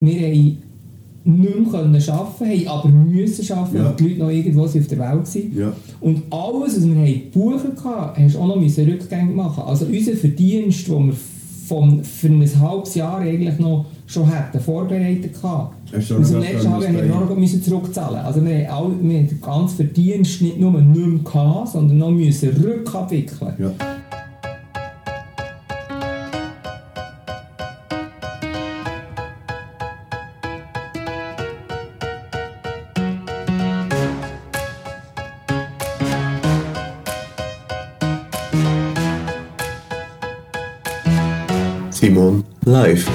wir haben nicht mehr arbeiten haben aber müssen arbeiten, ja. weil die Leute noch irgendwo auf der Welt waren. Ja. Und alles, was wir haben gebucht hatten, hast du auch noch Rückgänge machen Also unser Verdienst, den wir vom, für ein halbes Jahr eigentlich noch schon hätten vorbereitet hatten. Aus dem letzten Jahr mussten wir noch müssen zurückzahlen. Also wir haben, all, wir haben den ganzen Verdienst nicht nur nicht mehr gehabt, sondern noch müssen rückabwickeln. Ja. Simon live.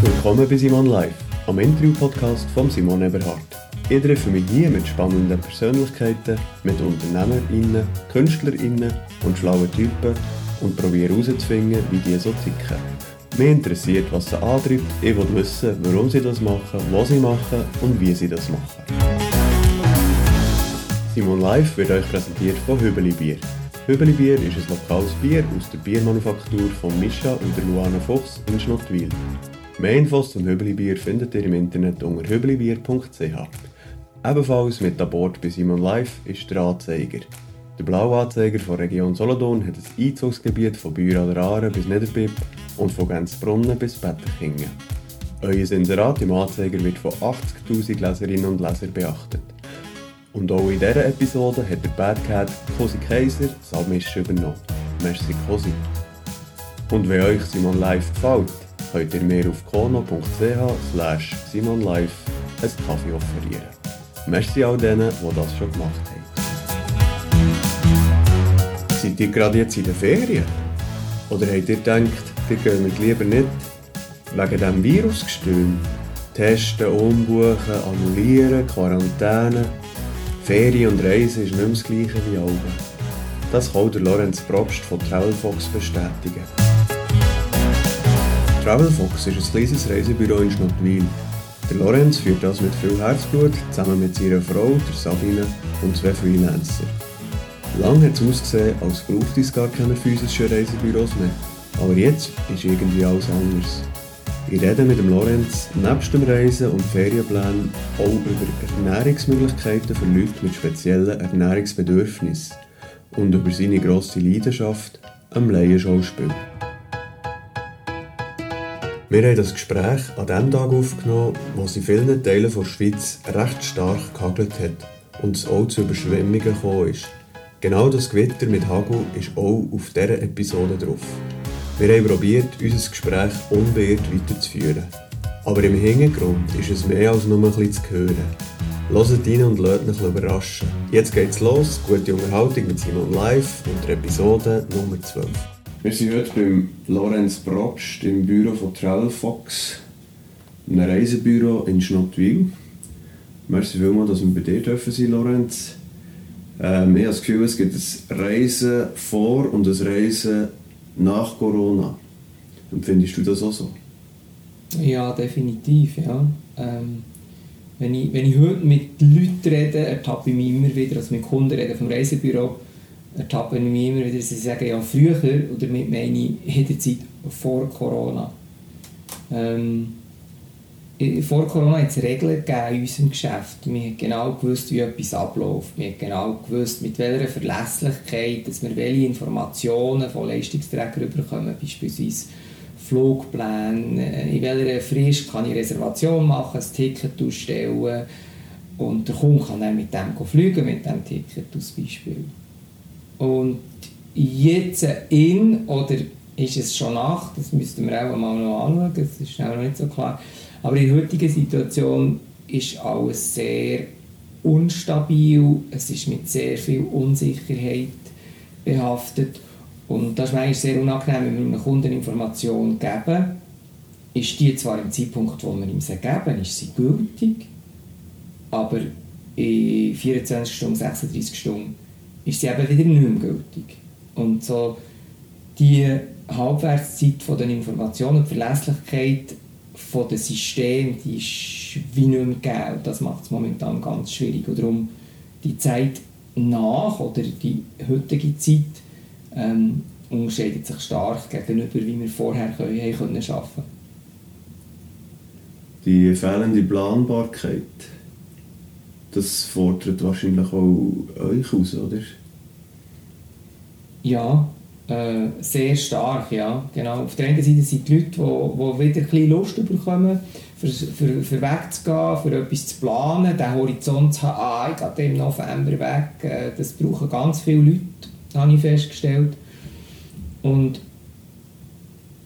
Willkommen bei Simon Live, am Interview-Podcast von Simon Eberhardt. Ich treffe mich hier mit spannenden Persönlichkeiten, mit UnternehmerInnen, KünstlerInnen und schlauen Typen und probiere herauszufinden, wie die so ticken. Mich interessiert, was sie antreibt. Ich will wissen, warum sie das machen, was sie machen und wie sie das machen. Simon Live wird euch präsentiert von Hübeli Bier. Hübeli Bier ist ein lokales Bier aus der Biermanufaktur von Mischa und der Luana Fuchs in Schnottwil. Mehr Infos zum Hübeli Bier findet ihr im Internet unter hübelibier.ch. Ebenfalls mit an Bord bei Simon Live ist der Anzeiger. Der blaue Anzeiger von Region Solothurn hat ein Einzugsgebiet von Bühr an der Aare bis Niederbipp und von Gänzbrunnen bis Betterkingen. Euer Inserat im Anzeiger wird von 80'000 Leserinnen und Lesern beachtet. Und auch in dieser Episode hat der Bad Cat Cosi Kaiser Salmisch übernommen. Merci Cosi. Und wenn euch Simon Live gefällt, könnt ihr mir auf kono.ch slash simonlive einen Kaffee offerieren. Merci all denen, die das schon gemacht haben. Seid ihr gerade jetzt in den Ferien? Oder habt ihr gedacht, die gehen wir lieber nicht. Wegen diesem Virusgestüm. Testen, umbuchen, annullieren, Quarantäne. Ferien und Reisen ist nicht mehr das gleiche wie Augen. Das kann der Lorenz Probst von Travelfox bestätigen. Travelfox ist ein kleines Reisebüro in Schnottwil. Der Lorenz führt das mit viel Herzblut zusammen mit seiner Frau, der Sabine und zwei Freelancer. Lange hat es ausgesehen, als braucht es gar keine physischen Reisebüros mehr. Aber jetzt ist irgendwie alles anders. Ich rede mit dem Lorenz nebst dem Reisen und Ferienplänen auch über Ernährungsmöglichkeiten für Leute mit speziellen Ernährungsbedürfnissen und über seine grosse Leidenschaft am Laienschauspiel. Wir haben das Gespräch an dem Tag aufgenommen, wo es in vielen Teilen der Schweiz recht stark gehagelt hat und es auch zu Überschwemmungen gekommen ist. Genau das Gewitter mit Hagel ist auch auf dieser Episode drauf. Wir haben probiert, unser Gespräch unbeirrt weiterzuführen. Aber im Hintergrund ist es mehr als nur ein bisschen zu hören. Hört rein und lasst euch überraschen. Jetzt geht's los, gute Unterhaltung mit Simon Live und der Episode Nummer 12. Wir sind heute beim Lorenz Probst im Büro von Travelfox, einem Reisebüro in Schnottwil. Merci vielmals, dass wir bei dir dürfen sein, Lorenz. Ähm, ich habe das Gefühl, es gibt ein Reisen vor und ein Reisen nach Corona. Empfindest du das auch so? Ja, definitiv, ja. Ähm, wenn, ich, wenn ich heute mit Leuten rede, ertappe ich mich immer wieder, also mit Kunden rede vom Reisebüro, ertappe ich mich immer wieder, sie sagen ja früher, oder damit meine ich in der Zeit vor Corona. Ähm, vor Corona hat es Regeln gegeben in unserem Geschäft. Wir haben genau gewusst, wie etwas abläuft. Wir haben genau gewusst, mit welcher Verlässlichkeit dass wir welche Informationen von Leistungsträgern bekommen, beispielsweise Flugpläne, in welcher Frist kann ich Reservation machen, ein Ticket ausstellen und der Kunde kann dann mit dem fliegen, mit dem Ticket als Beispiel. Und jetzt in, oder ist es schon nach, das müssten wir auch mal noch anschauen, das ist noch nicht so klar, aber in der heutigen Situation ist alles sehr unstabil, es ist mit sehr viel Unsicherheit behaftet. Und das ist eigentlich sehr unangenehm, wenn wir einem Kunden Informationen geben, ist die zwar im Zeitpunkt, wo wir ihm sie geben, ist sie gültig, aber in 24 Stunden, 36 Stunden ist sie eben wieder nicht mehr gültig. Und so die Halbwertszeit den Informationen, die Verlässlichkeit von dem System, die ist wie nicht mehr gegeben. Das macht es momentan ganz schwierig. Und darum die Zeit nach oder die heutige Zeit ähm, unterscheidet sich stark gegenüber, wie wir vorher können, haben können arbeiten Die fehlende Planbarkeit, das fordert wahrscheinlich auch euch aus, oder? Ja, äh, sehr stark, ja. Genau. Auf der einen Seite sind die Leute, die, die wieder ein Lust bekommen, für, für, für wegzugehen, für etwas zu planen, den Horizont zu haben, ah, ich gehe im November weg. Äh, das brauchen ganz viele Leute, habe ich festgestellt. Und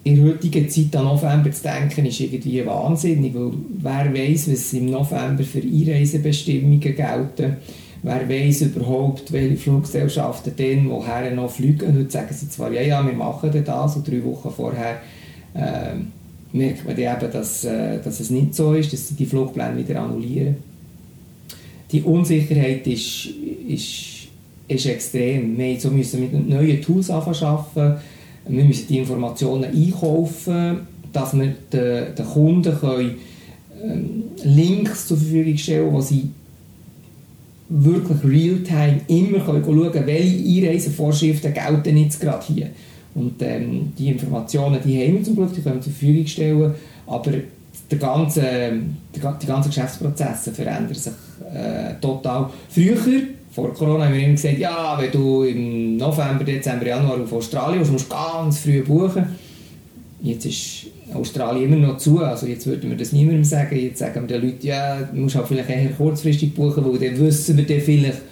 in der heutigen Zeit an November zu denken, ist irgendwie wahnsinnig, weil wer weiß, was im November für Einreisebestimmungen gelten. Wer weiß überhaupt, welche Fluggesellschaften denn woher noch fliegen. Heute sagen sie zwar, ja, ja, wir machen das, und drei Wochen vorher äh, merkt man dann eben, dass, äh, dass es nicht so ist, dass sie die Flugpläne wieder annullieren. Die Unsicherheit ist, ist ist extrem. Wir müssen mit neuen Tools arbeiten, wir müssen die Informationen einkaufen, dass wir den, den Kunden können, ähm, Links zur Verfügung stellen sie wirklich real-time immer schauen können, welche Einreisevorschriften gelten jetzt gerade hier. Und ähm, die Informationen die haben wir zum Glück, die können wir zur Verfügung stellen, aber der ganze, die ganzen Geschäftsprozesse verändern sich äh, total. Früher vor Corona haben wir immer gesagt, ja, wenn du im November, Dezember, Januar auf Australien musst, musst du ganz früh buchen. Jetzt ist Australien immer noch zu, also jetzt würden wir das niemandem sagen. Jetzt sagen wir den Leuten, ja, du musst halt vielleicht eher kurzfristig buchen, weil dann wissen wir dann vielleicht,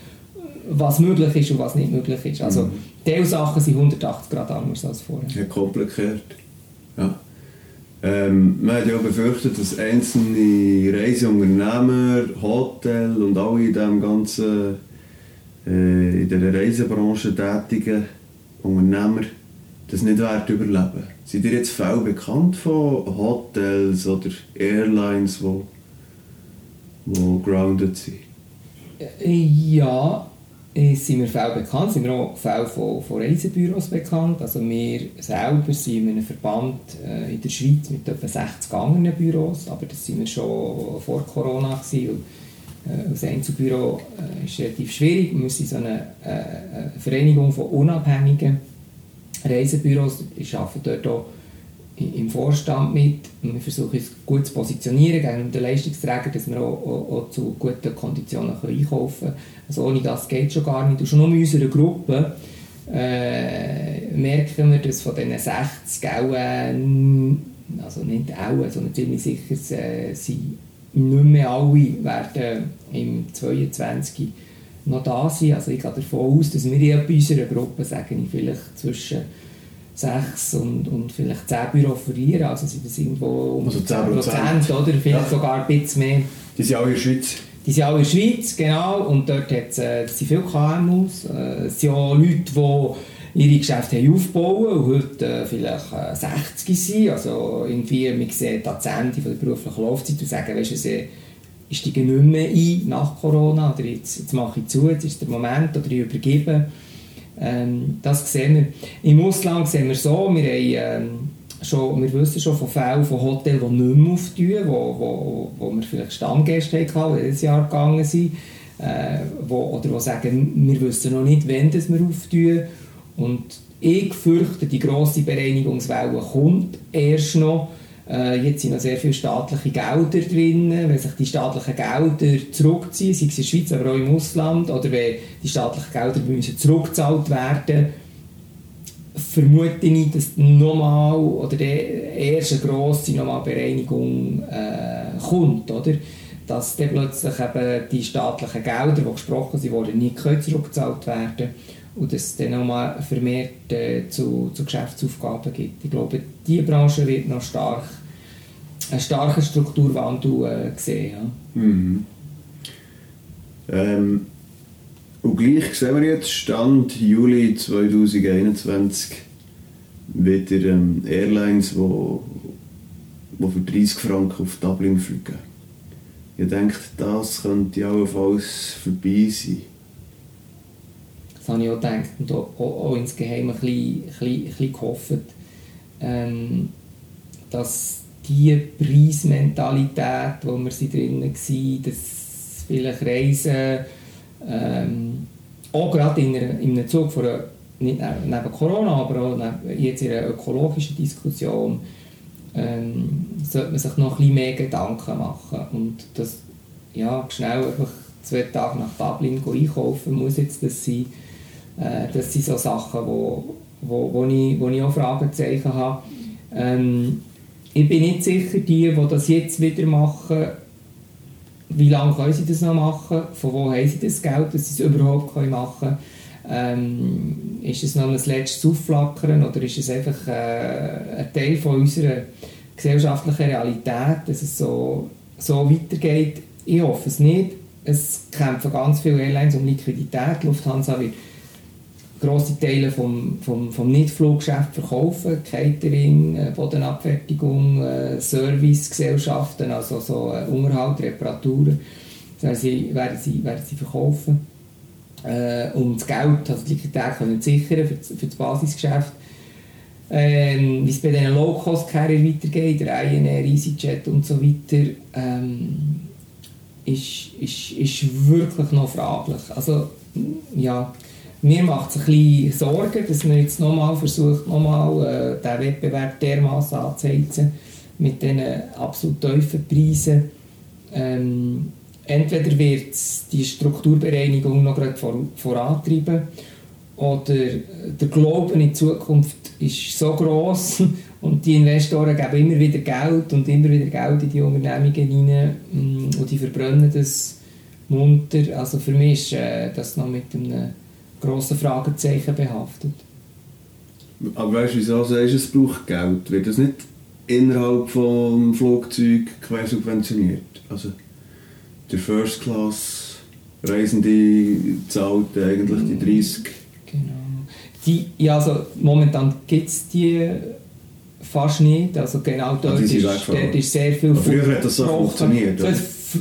was möglich ist und was nicht möglich ist. Also mhm. diese Sachen sind 180 Grad anders als vorher. Ja, kompliziert. Ja. Ähm, man hat ja befürchtet, dass einzelne Reiseunternehmer, Hotel und alle in diesem ganzen äh, in der Reisebranche tätigen Unternehmer das nicht wert überleben. Sind dir jetzt Fälle bekannt von Hotels oder Airlines, die wo grounded sind? Äh, ja, sind mir Fälle bekannt, sind mir auch Fälle von, von Reisebüros bekannt. Also wir selber sind in einem Verband äh, in der Schweiz mit etwa 60 anderen Büros, aber das sind wir schon vor Corona gewesen, äh, als Einzelbüro äh, ist relativ schwierig. Wir sind so äh, eine Vereinigung von unabhängigen Reisebüros. Ich arbeite dort auch im Vorstand mit wir versuchen uns gut zu positionieren gegen den Leistungsträger, dass wir auch, auch, auch zu guten Konditionen einkaufen können. Also ohne das geht schon gar nicht. Und schon nur in unserer Gruppe äh, merken wir, dass von diesen 60 auch, äh, also nicht auch, sondern ziemlich sicher äh, sind nicht mehr alle werden im 22 noch da sein. Also ich gehe davon aus, dass wir in unserer Gruppe, sagen ich, vielleicht zwischen sechs und, und vielleicht zehn Büro verlieren. Also sind das irgendwo um also 10 Prozent, oder? Vielleicht ja. sogar ein bisschen mehr. Die sind alle in der Schweiz? Die sind alle in der Schweiz, genau. Und dort hat äh, sind viele KMUs. Äh, es sind auch Leute, die ihre Geschäfte haben aufbauen und heute äh, vielleicht äh, 60 sind. Also irgendwie, man sieht an das Ende der beruflichen Laufzeit und sagen, weißt du, ich steige nicht mehr ein nach Corona oder jetzt, jetzt mache ich zu, jetzt ist der Moment oder ich übergebe. Ähm, das sehen wir. Im Ausland sehen wir so, wir, haben, ähm, schon, wir wissen schon von Fällen von Hotels, die nicht mehr auftun, wo, wo, wo wir vielleicht Stammgäste hatten, die dieses Jahr gegangen sind, äh, wo, oder die sagen, wir wissen noch nicht, wann das wir auftun und ich fürchte, die grosse Bereinigungswelle kommt erst noch. Äh, jetzt sind noch sehr viele staatliche Gelder drin. Wenn sich die staatlichen Gelder zurückziehen, sei es in der Schweiz, aber auch im Ausland, oder wenn die staatlichen Gelder müssen zurückgezahlt werden vermute ich, dass nochmal oder der erste grosse nochmal Bereinigung äh, kommt, oder? Dass dann plötzlich eben die staatlichen Gelder, die gesprochen sind, nicht zurückgezahlt werden können und es dann nochmal vermehrt äh, zu, zu Geschäftsaufgaben gibt. Ich glaube, diese Branche wird noch stark, einen starken Strukturwandel äh, sehen. Ja. Mhm. Ähm, und gleich sehen wir jetzt, Stand Juli 2021, wieder ähm, Airlines, die wo, wo für 30 Franken auf Dublin fliegen. Ich denke, das könnte allenfalls vorbei sein. Das habe ich auch gedacht und auch, auch, insgeheim ein bisschen, ein bisschen, gehofft, ähm, dass diese Preismentalität, wo wir sie drinnen waren, dass vielleicht Reisen ähm, auch gerade in, einer, in einem Zug von nicht neben Corona, aber auch jetzt in einer ökologischen Diskussion, ähm, sollte man sich noch ein bisschen mehr Gedanken machen. Und das, ja, schnell einfach zwei Tage nach Dublin einkaufen muss jetzt das sein. Äh, das sind so Sachen, wo, wo, wo, ich, wo ich auch Fragezeichen habe. Ähm, ich bin nicht sicher, die, die das jetzt wieder machen, wie lange können sie das noch machen, von wo haben sie das Geld, dass sie es überhaupt machen können. Ähm, ist es noch ein letztes Aufflackern oder ist es einfach äh, ein Teil von unserer gesellschaftlichen Realität, dass es so, so weitergeht? Ich hoffe es nicht. Es kämpfen ganz viele Airlines um Liquidität. Lufthansa wird grosse Teile vom, vom, vom Nicht-Fluggeschäft verkaufen, Catering, äh, Bodenabfertigung, äh, Servicegesellschaften, also so äh, Unterhalt, Reparaturen, das sie, werden, sie, werden sie verkaufen. Äh, um das Geld, also die Liquidität können sichern für das, für das Basisgeschäft. Ähm, wie es bei diesen Low-Cost-Carrier weitergeht, Ryanair, EasyJet und so weiter, ähm, ist, ist, ist wirklich noch fraglich. Also, ja, mir macht es ein bisschen Sorgen, dass man jetzt nochmal versucht, nochmal äh, den Wettbewerb dermaßen anzuheizen mit diesen absolut tiefen Preisen. Ähm, entweder wird die Strukturbereinigung noch gerade vor, vorantreiben oder der Glaube in die Zukunft ist so groß und die Investoren geben immer wieder Geld und immer wieder Geld in die Unternehmungen rein mm, und die verbrennen das munter. Also für mich ist äh, das noch mit einem grossen Fragezeichen behaftet. Aber weißt du, wieso sagst du, es braucht Geld? Wird das nicht innerhalb des Flugzeugs quer subventioniert? Also der First Class Reisende zahlt eigentlich die 30. Genau. Die, ja, also momentan gibt es die fast nicht. Also genau ah, dort, ist, dort ist sehr viel Früher hat das so funktioniert.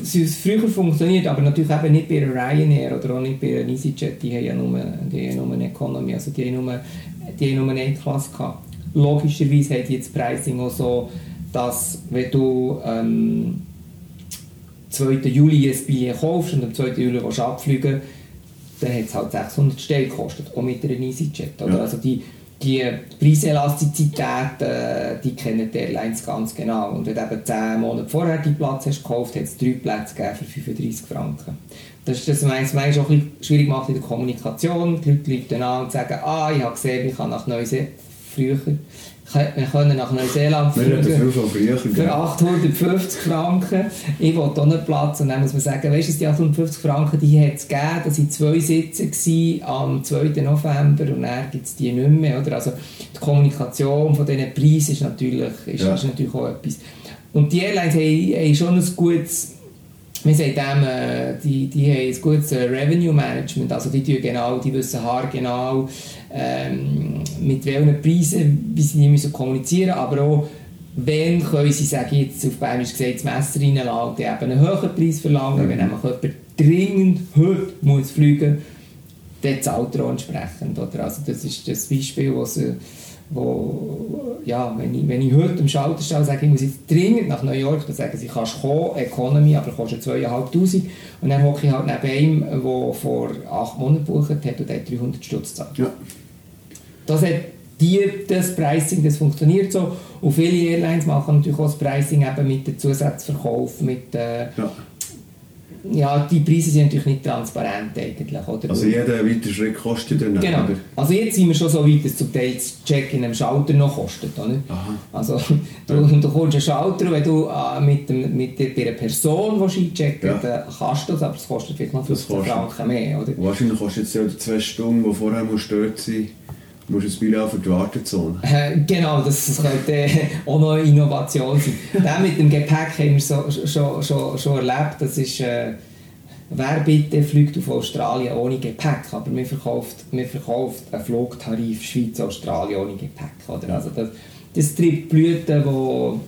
So, es früher funktioniert, aber natürlich eben nicht bei Ryanair oder auch nicht bei EasyJet, die haben ja nur, die haben nur eine Economy, also die haben nur, die haben nur eine Klasse gehabt. Logischerweise hat jetzt Pricing auch so, dass wenn du ähm, 2. Juli ein Billett kaufst und am 2. Juli willst abfliegen dann hat es halt 600 Stellen gekostet, auch mit einer EasyJet. Oder? Ja. Also die, die Preiselastizität, äh, die kennen die Airlines ganz genau. Und wenn du eben 10 Monate vorher die Platz hast gekauft, hat es drei Plätze für 35 Franken. Das ist das, was es auch ein schwierig macht in der Kommunikation. Die Leute rufen an und sagen, ah, ich habe gesehen, ich kann nach Neuseeland früher wir können nach Neuseeland fliegen für 850 Franken. Ich wollte auch einen Platz und dann muss man sagen, weißt du, die 850 Franken, die hat es gegeben, das waren zwei Sitze am 2. November und dann gibt es die nicht mehr. Oder? Also die Kommunikation von diesen Preisen ist natürlich, ist, ja. natürlich auch etwas. Und die Airlines haben, haben schon ein gutes wir sagen dem, äh, die, die haben ein gutes äh, Revenue Management, also die, genau, die wissen haargenau, ähm, mit welchen Preisen wie sie müssen kommunizieren müssen, aber auch, wenn können sie, sage jetzt auf Bayerisch gesagt, das Messer reinladen, die eben einen höheren Preis verlangen, mhm. wenn nämlich jemand dringend heute muss fliegen muss, dann zahlt er auch entsprechend. Oder? Also das ist das Beispiel, was wo, ja, wenn ich, wenn ich heute am Schalterstall sage, ich muss jetzt dringend nach New York, dann sagen sie, kannst kommen, Economy, aber kostet 2'500 und dann hocke ich halt neben einem, der vor 8 Monaten gebucht hat und der 300 Stutz zahlt. Ja. Das hat die, das Pricing, das funktioniert so und viele Airlines machen natürlich auch das Pricing eben mit dem Zusatzverkauf, mit äh, ja ja, die Preise sind natürlich nicht transparent eigentlich. Oder? Also jeder weitere Schritt kostet dann Genau. Oder? Also jetzt sind wir schon so weit, dass zum Teil das Check in einem Schalter noch kostet. Oder? Aha. Also du, du kommst einen Schalter, wenn du äh, mit, dem, mit der, der Person willst einchecken ja. dann kannst du das, aber es kostet vielleicht noch 15 Franken mehr. Oder? Wahrscheinlich kostet es ja zwei Stunden, die vorher musst dort sein Du musst ein Bild für die Wartezone. Äh, genau, das, könnte äh, auch noch eine Innovation sein. das mit dem Gepäck haben wir so, schon, schon, schon erlebt. Das ist, äh, wer bitte fliegt auf Australien ohne Gepäck? Aber man verkauft, man verkauft einen Flugtarif Schweiz-Australien ohne Gepäck. Oder? Also das, das treibt Blüten, wo,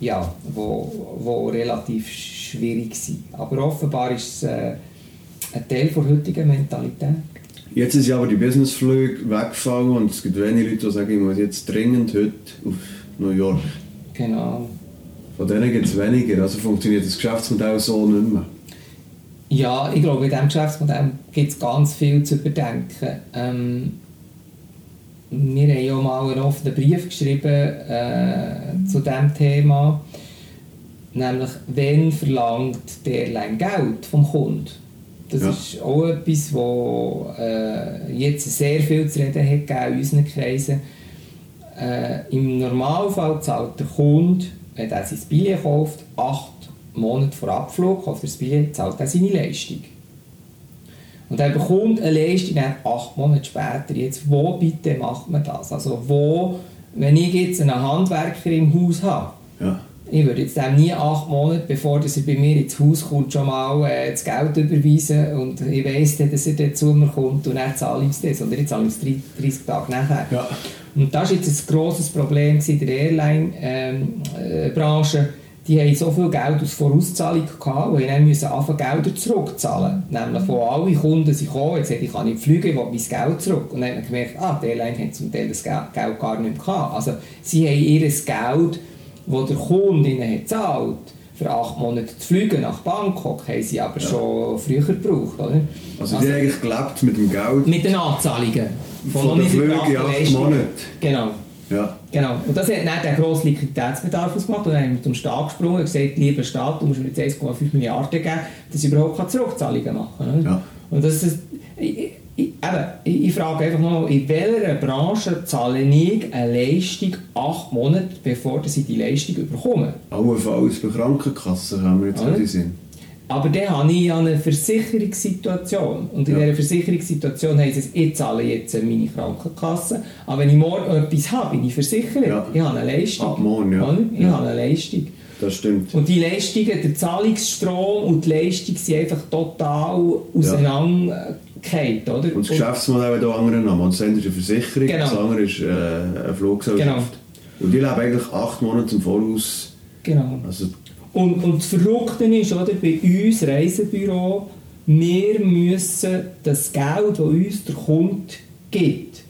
ja, wo, wo relativ schwierig sind. Aber offenbar ist es äh, ein Teil der heutigen Mentalität. Jetzt ist ja aber die Businessflüge weggefallen und es gibt wenige Leute, die sagen, ich muss jetzt dringend heute auf New York. Genau. Von denen gibt es weniger, also funktioniert das Geschäftsmodell so nicht mehr. Ja, ich glaube, in diesem Geschäftsmodell gibt es ganz viel zu überdenken. Ähm, wir haben ja mal einen offenen Brief geschrieben äh, zu diesem Thema, nämlich, wenn verlangt der Geld vom Kunden? Das Ja. ist auch etwas, wo äh, jetzt sehr viel zu reden hat gegeben in unseren Kreisen. Äh, Im Normalfall zahlt der Kunde, wenn er sein Billett kauft, acht Monate vor Abflug, kauft er das Billett, zahlt er seine Leistung. Und er bekommt eine Leistung dann acht Monate später. Jetzt, wo bitte macht man das? Also wo, wenn ich jetzt einen Handwerker im Haus habe. Ich würde jetzt dem nie acht Monate, bevor dass er bei mir ins Haus kommt, schon mal äh, das Geld überweisen und ich weiss dann, dass er dann zu mir kommt und dann zahle ich es dann, sondern ich zahle es 30 Tage nachher. Ja. Und das war jetzt ein grosses Problem in der Airline-Branche. die haben so viel Geld aus Vorauszahlung gehabt, und dann müssen anfangen Gelder zurückzahlen. Nämlich, wo alle Kunden gekommen und gesagt, ich kann nicht fliegen, ich will mein Geld zurück. Und dann hat man gemerkt, ah, die Airline hat zum Teil das Geld Geld gar nicht mehr gehabt. Also, sie haben ihr Geld, das der Kunde ihnen hat gezahlt für acht Monate zu fliegen nach Bangkok, haben sie aber schon früher gebraucht. Oder? Also, die haben eigentlich gelebt mit dem Geld. mit den Anzahlungen Von Flügen in gebrachten acht. Monaten. Genau. Ja. Genau. Und das hat dann den grossen Liquiditätsbedarf ausgemacht. Und dann haben wir zum Staat gesprungen und gesagt, lieber Staat, du musst mir jetzt 1,5 Milliarden geben, dass ich überhaupt keine Zurückzahlungen machen kann. Ja. Und das ist, ich, eben, ich, ich frage einfach mal, in welcher Branche zahle ich eine Leistung acht Monate, bevor ich die Leistung bekomme? Allenfalls bei Krankenkassen haben wir jetzt nicht in Sinn. Aber dann habe ich eine Versicherungssituation. Und in Ja. dieser Versicherungssituation heisst es, ich zahle jetzt meine Krankenkasse. Aber wenn ich morgen etwas habe, bin ich versichert. Ja. Ich habe eine Leistung. Ab morgen, ja. Ich Ja. habe eine Leistung. Das stimmt. Und die Leistungen, der Zahlungsstrom und die Leistung sind einfach total auseinandergefallen. Oder? Und das Geschäftsmodell hat auch andere Namen. Das eine ist eine Versicherung, Genau. das andere ist äh, eine Fluggesellschaft. Und die leben eigentlich acht Monate im Voraus. genau. Also, Und, und das Verrückte ist, oder, bei uns Reisebüro, wir müssen das Geld, das uns der Kunde gibt,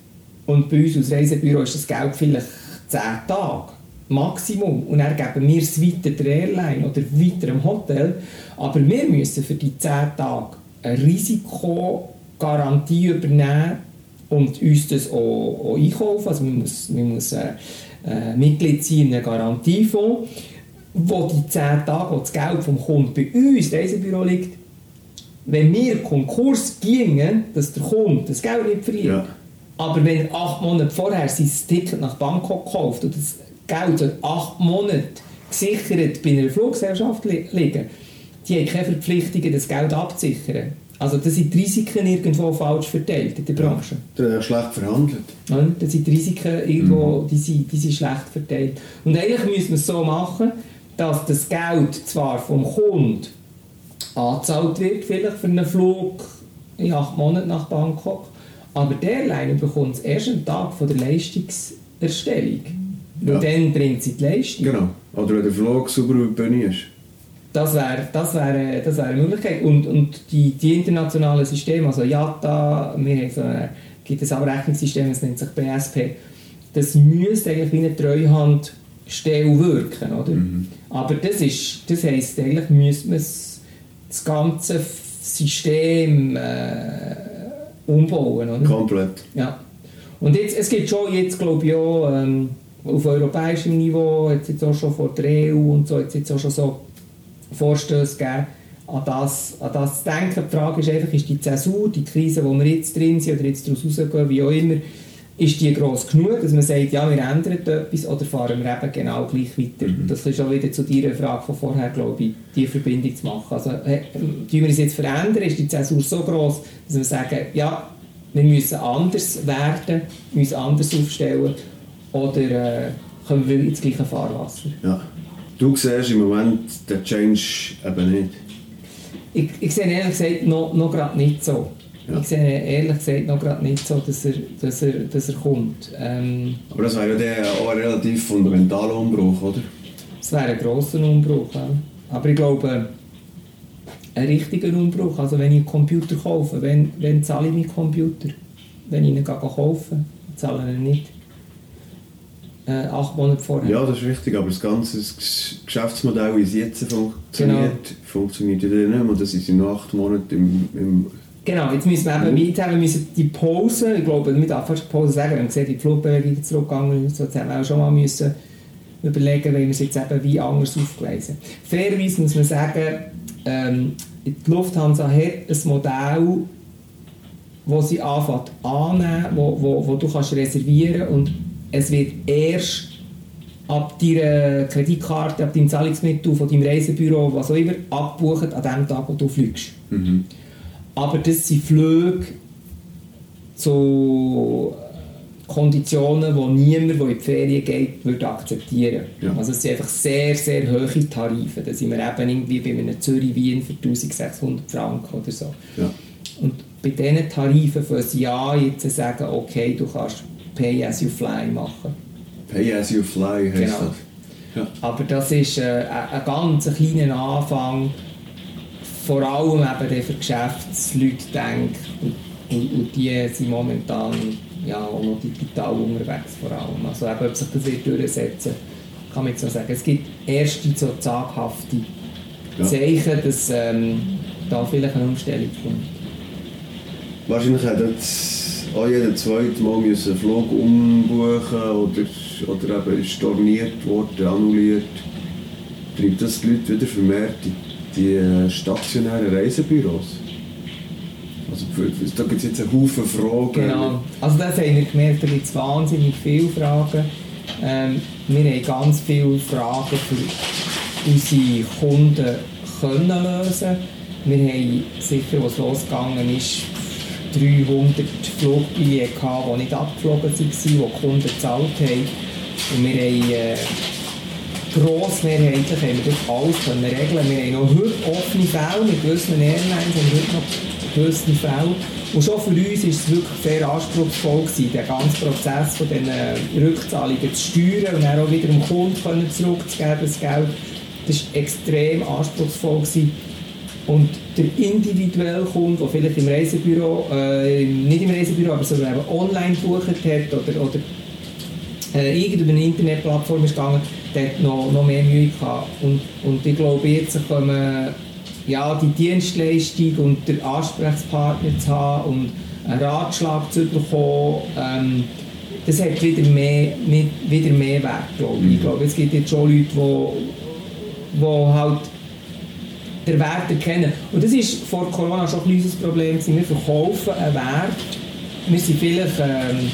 und bei uns als Reisebüro ist das Geld vielleicht 10 Tage, Maximum, und dann geben wir es weiter der Airline oder weiter dem Hotel, aber wir müssen für die 10 Tage eine Risikogarantie übernehmen und uns das auch, auch einkaufen, also man muss, man muss äh, äh, Mitglied sein in einem Garantiefonds, wo die 10 Tage, wo das Geld vom Kunden bei uns, Reisebüro liegt, wenn wir Konkurs gingen, dass der Kunde das Geld nicht verliert. Ja. Aber wenn er acht Monate vorher sein Ticket nach Bangkok kauft und das Geld soll acht Monate gesichert bei einer Fluggesellschaft li liegen, die haben keine Verpflichtungen, das Geld abzusichern. Also das sind die Risiken irgendwo falsch verteilt in der Branche. hat schlecht verhandelt. Ja, da sind die Risiken irgendwo, die, sind, die sind schlecht verteilt. Und eigentlich müssen wir es so machen, dass das Geld zwar vom Kunden angezahlt wird, vielleicht für einen Flug in acht Monaten nach Bangkok, aber der Airline bekommt es erst am Tag von der Leistungserstellung. Weil Ja. dann bringt sie die Leistung. Genau. Oder wenn der Flug sauber über die Bühne ist. Das wäre das wär, das wär eine Möglichkeit. Und, und die, die internationalen Systeme, also IATA, wir haben so ein, gibt ein Abrechnungssystem, das nennt sich BSP, das müsste eigentlich wie eine Treuhandstelle wirken. Oder? Aber das, ist, das heisst, eigentlich müsste man das, das ganze System äh, umbauen. Oder? Komplett. Ja. Und jetzt, es gibt schon jetzt, glaube ich, auch, ähm, auf europäischem Niveau, jetzt jetzt auch schon vor der EU und so, jetzt jetzt auch schon so Vorstöße gegeben, an das, an das zu denken. Die Frage ist einfach, ist die Zäsur, die Krise, wo wir jetzt drin sind oder jetzt daraus rausgehen, wie auch immer, ist die gross genug, dass man sagt, ja, wir ändern etwas oder fahren wir eben genau gleich weiter. Das ist auch wieder zu deiner Frage von vorher, glaube ich, die Verbindung zu machen. Also, äh, tun wir es jetzt verändern, ist die Zäsur so gross, dass wir sagen, ja, wir müssen anders werden, müssen anders aufstellen oder äh, kommen wir ins gleiche Fahrwasser. Ja. Du siehst im Moment den Change eben nicht. Ich, ich sehe ehrlich gesagt noch, noch gerade nicht so. Ja. Ich sehe ehrlich gesagt noch gerade nicht so, dass er, dass er, dass er kommt. Ähm, Aber das wäre ja auch ein relativ fundamentaler Umbruch, oder? es wäre ein grosser Umbruch. Ja. Aber ich glaube, ein richtiger Umbruch. Also wenn ich einen Computer kaufe, wenn, wenn zahle ich meinen Computer? Wenn ich ihn gehe kaufen, zahle ich ihn nicht. Äh, acht Monate vorher. Ja, das ist richtig, aber das ganze Geschäftsmodell, wie es jetzt funktioniert, Genau. funktioniert ja nicht mehr. Und das ist in acht Monaten im, im Genau, jetzt müssen wir eben Mhm. weiter, wir müssen die Pause, ich glaube, wir darf fast Pause sagen, wir haben gesehen, die Flugbewegung ist zurückgegangen, so jetzt haben wir auch schon mal müssen überlegen, wie wir es jetzt eben wie anders aufgleisen. Fairerweise muss man sagen, ähm, die Lufthansa hat ein Modell, wo sie anfängt annehmen, wo, wo, wo du kannst reservieren und es wird erst ab deiner Kreditkarte, ab deinem Zahlungsmittel, von deinem Reisebüro, was auch immer, abgebucht an dem Tag, wo du fliegst. mhm. Aber das sind Flüge zu Konditionen, die niemand, der in die Ferien geht, würde akzeptieren Ja. Also es sind einfach sehr, sehr hohe Tarife. Da sind wir eben irgendwie bei einem Zürich-Wien für 1600 Franken oder so. ja. Und bei diesen Tarifen fangen sie an, jetzt zu sagen, okay, du kannst Pay as you fly machen. Pay as you fly heisst Genau. das. Ja. Aber das ist äh, ein, ganz kleiner Anfang, vor allem eben der für Geschäftsleute denkt und, und, und die sind momentan ja, auch noch digital unterwegs vor allem. Also eben, ob sich das wird durchsetzen kann man jetzt noch sagen. Es gibt erste so zaghafte Ja. Zeichen, dass ähm, da vielleicht eine Umstellung kommt. Wahrscheinlich hat jetzt auch jeder zweite Mal müssen einen Flug umbuchen oder, oder eben ist storniert worden, annulliert. Treibt das die Leute wieder vermehrt in die äh, stationären Reisebüros? Also da gibt es jetzt einen Haufen Fragen. Genau. Also das haben wir gemerkt, da gibt es wahnsinnig viele Fragen. Ähm, wir haben ganz viele Fragen für unsere Kunden können lösen. Wir haben sicher, was losgegangen ist, 300 Flugbillette gehabt, die nicht abgeflogen waren, die Kunden gezahlt haben. Und wir haben äh, grossmehrheitlich haben wir das alles können regeln. Wir haben noch heute offene Fälle mit gewissen Airlines, wir heute noch gewisse Fälle. Und schon für uns war es wirklich sehr anspruchsvoll, gewesen, den ganzen Prozess von diesen Rückzahlungen zu steuern und dann auch wieder dem Kunden zurückzugeben, das Geld. Das war extrem anspruchsvoll. Gewesen. Und der individuelle Kunde, der vielleicht im Reisebüro, äh, nicht im Reisebüro, aber sogar eben online gebucht hat oder, oder äh, irgend über eine Internetplattform ist gegangen, der hat noch, noch mehr Mühe gehabt. Und, und ich glaube, jetzt kommen ja, die Dienstleistung und der Ansprechpartner zu haben und einen Ratschlag zu bekommen, ähm, das hat wieder mehr, mit, wieder mehr Wert, glaube ich. Ich glaube, es gibt jetzt schon Leute, die halt den Wert erkennen. Und das ist vor Corona schon ein kleines Problem. Wir verkaufen einen Wert, wir sind vielleicht ähm,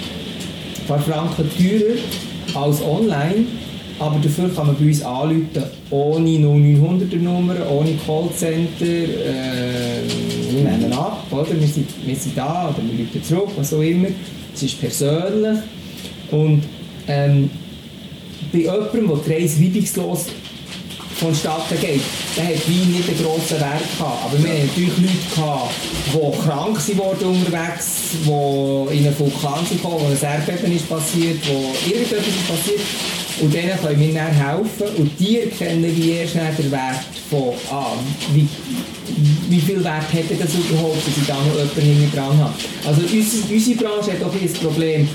ein paar Franken teurer als online, aber dafür kann man bei uns anrufen, ohne 0900er Nummer, ohne Callcenter. Äh, wir nehmen ab, oder? Wir, sind, wir sind da oder wir rufen zurück, was auch immer. Es ist persönlich. Und ähm, bei jemandem, der die Reise reibungslos vonstatten geht, der hat wie nicht einen grossen Wert gehabt. Aber wir hatten natürlich Leute, gehabt, die krank sind worden unterwegs, die in einen Vulkan sind wo ein Erdbeben ist passiert, wo irgendetwas ist passiert. Und denen können wir dann helfen. Und die erkennen wie erst dann den Wert von, ah, wie, wie viel Wert hätte das überhaupt, dass ich da noch jemanden dran habe. Also unsere, unsere Branche hat auch ein Problem,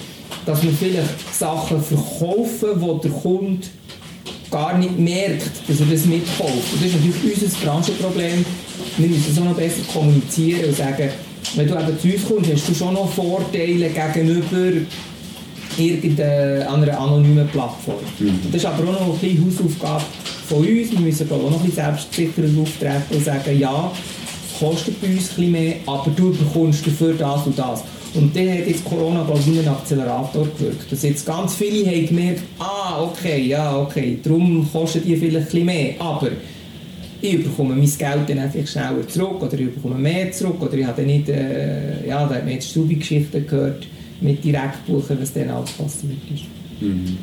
dass wir vielleicht Sachen verkaufen, wo der Kunde gar nicht merkt, dass er das mitkauft. Und das ist natürlich unser Branchenproblem. Wir müssen es auch noch besser kommunizieren und sagen, wenn du eben zu uns kommst, hast du schon noch Vorteile gegenüber irgendeiner einer anonymen Plattform. Das ist aber auch noch eine kleine Hausaufgabe von uns. Wir müssen glaube auch noch ein bisschen selbstsicherer auftreten und sagen, ja, es kostet bei uns ein bisschen mehr, aber du bekommst dafür das und das. Und dann hat jetzt Corona ich, wie ein Akzelerator gewirkt. Dass jetzt ganz viele haben gemerkt, ah, okay, ja, okay, darum kostet die vielleicht ein mehr, aber ich bekomme mein Geld dann einfach schneller zurück oder ich bekomme mehr zurück oder ich habe nicht, äh, ja, da hat man jetzt Stubi-Geschichten gehört mit Direktbuchen, was dann alles passiert ist. Mhm.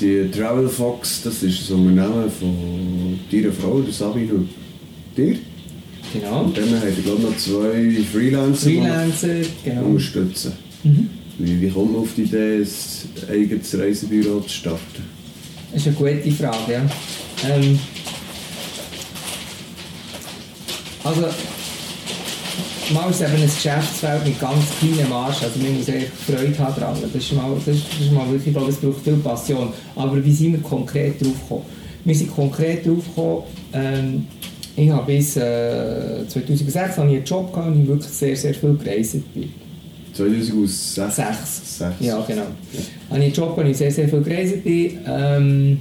Die Travel Fox, das ist ein Unternehmen von deiner Frau, der Sabine dir. Genau. Und dann habt ihr glaube ich noch zwei Freelancer, Freelancer, genau. unterstützen. Mhm. Wie, wie kommt man auf die Idee, ein eigenes Reisebüro zu starten? Das ist eine gute Frage, ja. Ähm, also, mal ist eben ein Geschäftsfeld mit ganz kleinen Margen, also man muss echt Freude haben dran. Das ist mal, das ist, das ist mal wirklich, ich glaube, es braucht viel Passion. Aber wie sind wir konkret drauf gekommen? Wir sind konkret drauf gekommen, ähm, ich habe bis äh, 2006 habe ich einen Job gehabt und ich wirklich sehr, sehr viel gereist bin. 2006? Sechs. Sechs. Ja, genau. Ja. Habe ich einen Job, wo ich sehr, sehr viel gereist bin. Ähm,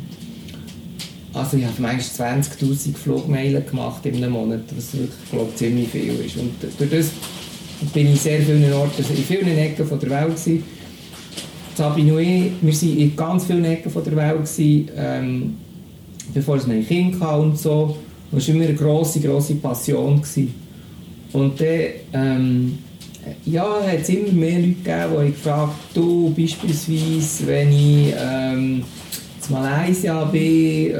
also ich habe manchmal 20'000 Flugmeilen gemacht in einem Monat, was wirklich, glaube ziemlich viel ist. Und durch das bin ich sehr vielen Orten, in vielen Ecken von der Welt gewesen. Sabine und ich, wir waren in ganz vielen Ecken von der Welt, gewesen, ähm, bevor wir ein Kind hatten und so. Das war immer eine grosse, grosse Passion. Gewesen. Und dann, ähm, ja, hat es immer mehr Leute gegeben, die gefragt du beispielsweise, wenn ich ähm, in Malaysia bin, äh,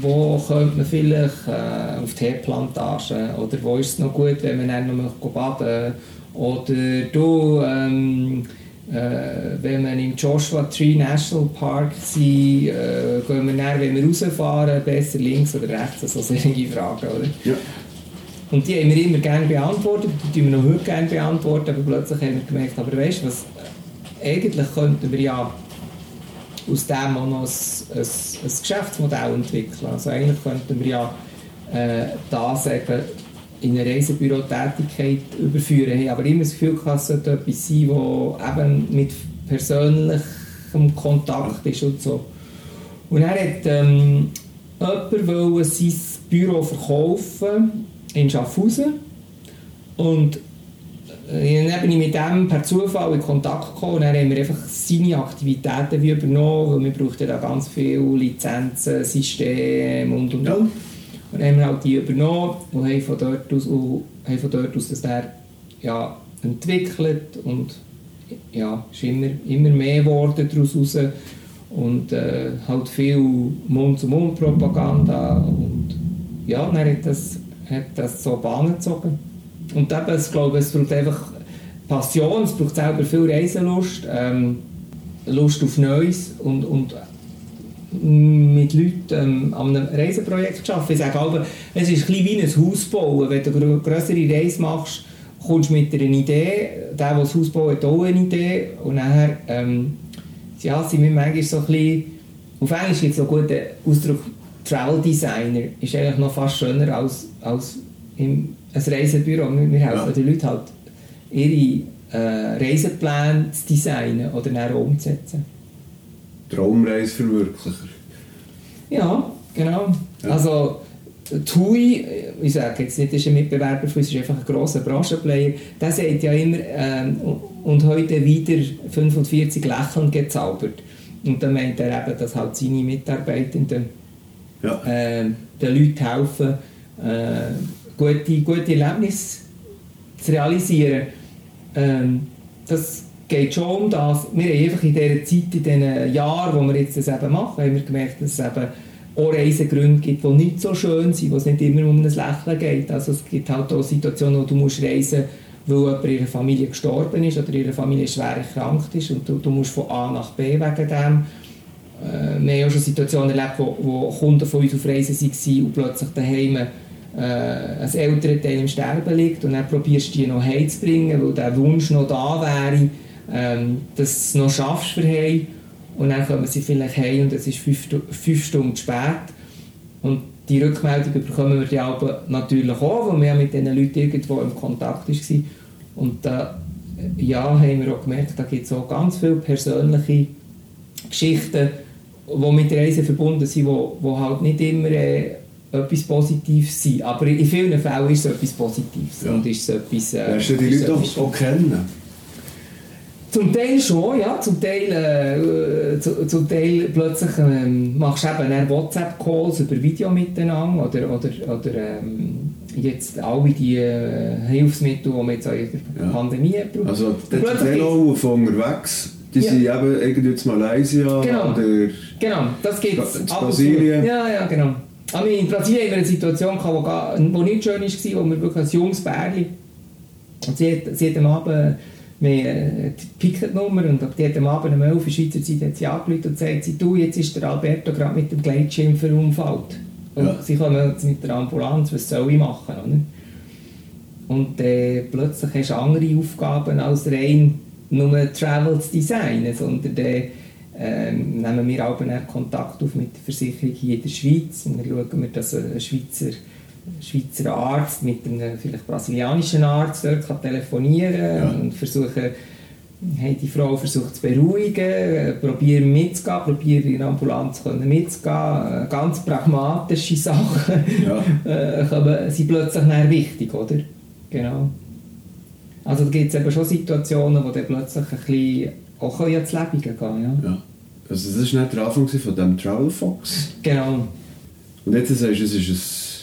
wo könnte man vielleicht äh, auf die Teeplantage oder wo ist es noch gut, wenn man dann noch baden oder du, ähm, äh, wenn wir im Joshua Tree National Park sind, äh, gehen wir dann, wenn wir rausfahren, besser links oder rechts, also solche Fragen, oder? Ja. Und die haben wir immer gerne beantwortet, die tun wir noch heute gerne beantworten, aber plötzlich haben wir gemerkt, aber weißt du was, eigentlich könnten wir ja aus dem auch noch ein, ein, ein Geschäftsmodell entwickeln. Also eigentlich könnten wir ja äh, das eben in eine Reisebüro-Tätigkeit überführen. Hey, aber immer das Gefühl, es etwas sein, das eben mit persönlichem Kontakt ist und so. Und er hat ähm, jemand sein Büro verkaufen in Schaffhausen und äh, dann bin ich mit dem per Zufall in Kontakt gekommen und dann haben wir einfach seine Aktivitäten wie übernommen, weil wir brauchten da ganz viele Lizenzen, Systeme und und und. Dann haben wir halt die übernommen und haben von dort aus, haben von dort aus das der, ja, entwickelt und ja, ist immer, immer mehr geworden daraus raus und äh, halt viel Mund-zu-Mund-Propaganda und ja, dann hat das, hat das so Bahnen gezogen. Und eben, ich glaube, es braucht einfach Passion, es braucht selber viel Reiselust, ähm, Lust auf Neues und, und mit Leuten ähm, an einem Reiseprojekt arbeiten. Ich sage aber, es ist ein wie ein Haus bauen. Wenn du eine größere Reise machst, kommst du mit einer Idee, der, der das Haus baut, hat auch eine Idee und nachher ähm, ja, sind wir manchmal so ein bisschen, auf Englisch gibt es so einen guten Ausdruck, Travel Designer ist eigentlich noch fast schöner als, als im ein Reisebüro. Wir, wir helfen ja. den Leuten halt, ihre äh, Reisepläne zu designen oder dann umzusetzen. Traumreiseverwirklicher. Ja, genau. Ja. Also TUI, ich sage jetzt nicht, ist ein Mitbewerber für uns, ist einfach ein grosser Branchenplayer, der sagt ja immer, ähm, und heute wieder 45 Lächeln gezaubert. Und dann meint er eben, dass halt seine Mitarbeitenden ja. äh, den Leuten helfen, äh, gute, gute Erlebnisse zu realisieren. Ähm, das geht schon um das. Wir haben einfach in dieser Zeit, in diesen Jahren, wo wir jetzt das eben machen, haben wir gemerkt, dass es eben auch Reisegründe gibt, die nicht so schön sind, wo es nicht immer um ein Lächeln geht. Also es gibt halt auch Situationen, wo du musst reisen weil jemand in ihrer Familie gestorben ist oder ihre Familie schwer erkrankt ist und du, du musst von A nach B wegen dem. Äh, wir haben auch schon Situationen erlebt, wo, wo Kunden von uns auf Reisen waren und plötzlich daheim äh, ein älterer Teil im Sterben liegt und dann probierst du die noch heimzubringen, weil der Wunsch noch da wäre, ähm, dass du es noch schaffst für heim und dann kommen sie vielleicht heim und es ist fünf, fünf Stunden spät und die Rückmeldung bekommen wir ja aber natürlich auch, weil wir mit diesen Leuten irgendwo im Kontakt waren und da ja, haben wir auch gemerkt, da gibt es auch ganz viele persönliche Geschichten, die mit Reisen verbunden sind, die halt nicht immer äh, etwas Positives sein. Aber in vielen Fällen ist es etwas Positives. Ja. Und ist es etwas, äh, Lernst du die Leute auch, auch kennen? Zum Teil schon, ja. Zum Teil, äh, zu, zum Teil plötzlich ähm, machst du eben WhatsApp-Calls über Video miteinander oder, oder, oder ähm, jetzt alle die äh, Hilfsmittel, die man jetzt auch in der ja. Pandemie braucht. Also die auch von unterwegs, die ja. sind eben irgendwie in Malaysia genau. oder genau, das gibt es. Brasilien. Ja, ja, genau. Aber in Brasilien hatten wir eine Situation, die nicht schön war, wo wir wirklich ein junges Bärli und sie hat, sie hat am Abend wir die Picketnummer und die hat am Abend um 11 Uhr Schweizer Zeit hat sie angerufen und sagt, sie, du, jetzt ist der Alberto gerade mit dem Gleitschirm verunfallt. Und ja. sie kommen jetzt mit der Ambulanz, was soll ich machen? Oder? und äh, plötzlich hast du andere Aufgaben als rein nur Travel zu designen, sondern dann ähm, nehmen wir auch Kontakt auf mit der Versicherung hier in der Schweiz und dann schauen wir, dass ein Schweizer, Schweizer Arzt mit einem vielleicht brasilianischen Arzt dort kann telefonieren Ja. und versuchen, hey, die Frau versucht zu beruhigen, äh, probieren mitzugehen, probieren in der Ambulanz können mitzugehen, äh, ganz pragmatische Sachen Ja. äh, kommen, sind plötzlich dann wichtig, oder? Genau. Also da gibt es eben schon Situationen, wo dann plötzlich ein bisschen auch ins Leben gehen kann, ja. ja. Also das war nicht der Anfang von dem Travel Fox. Genau. Und jetzt sagst du, es ist ein,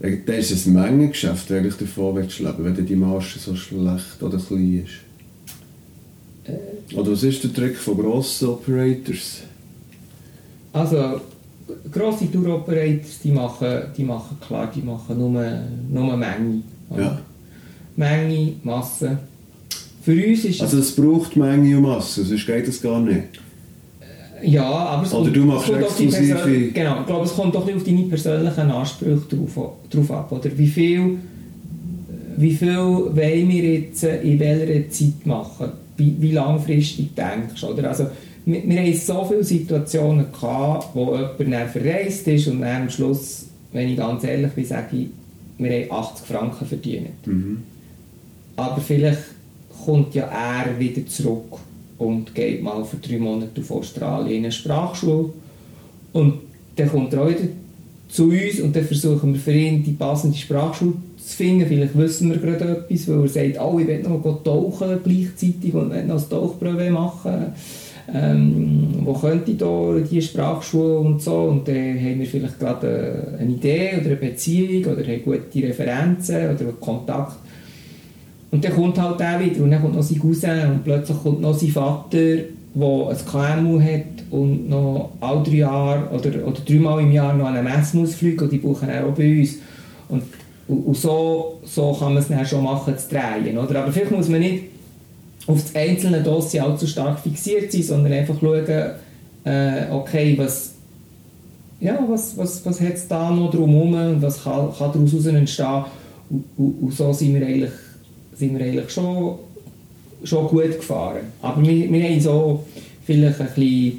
das ist ein Mengengeschäft, wenn ich davon willst leben wenn die Marge so schlecht oder klein ist. Oder was ist der Trick von grossen Operators? Also, grosse Tour-Operators, die machen, die machen klar, die machen nur, nur Menge. oder? Ja. Menge, Masse. Für uns ist Also es braucht Menge und Masse, sonst geht das gar nicht. Ja, aber es Oder kommt, du machst kommt exklusive- Genau, ich glaube, es kommt doch auf deine persönlichen Ansprüche drauf, drauf ab. Oder wie viel, wie viel wollen wir jetzt äh, in welcher Zeit machen? Wie, wie langfristig denkst du? Oder? Also, wir, wir haben so viele Situationen gehabt, wo jemand dann verreist ist und dann am Schluss, wenn ich ganz ehrlich bin, sage ich, wir haben 80 Franken verdient. Mhm. Aber vielleicht kommt ja er wieder zurück und geht mal für drei Monate auf Australien in eine Sprachschule. Und dann kommt er wieder zu uns und dann versuchen wir für ihn die passende Sprachschule zu finden. Vielleicht wissen wir gerade etwas, weil er sagt, oh, ich will noch mal tauchen gleichzeitig und will noch eine Tauchprobe machen. Ähm, wo könnte ich da diese Sprachschule und so und dann haben wir vielleicht gerade eine Idee oder eine Beziehung oder haben gute Referenzen oder Kontakt und dann kommt halt der wieder und dann kommt noch sein Cousin und plötzlich kommt noch sein Vater, der ein KMU hat und noch alle drei Jahre oder, oder dreimal im Jahr noch an eine Messe und die buchen auch bei uns. Und, und, und so, so kann man es dann schon machen, zu drehen. Oder? Aber vielleicht muss man nicht auf das einzelne Dossier allzu stark fixiert sein, sondern einfach schauen, äh, okay, was, ja, was, was, was hat es da noch drumherum und was kann, kann daraus entstehen. Und, und, und so sind wir eigentlich, sind wir eigentlich schon, schon gut gefahren. Aber wir, wir haben so vielleicht ein bisschen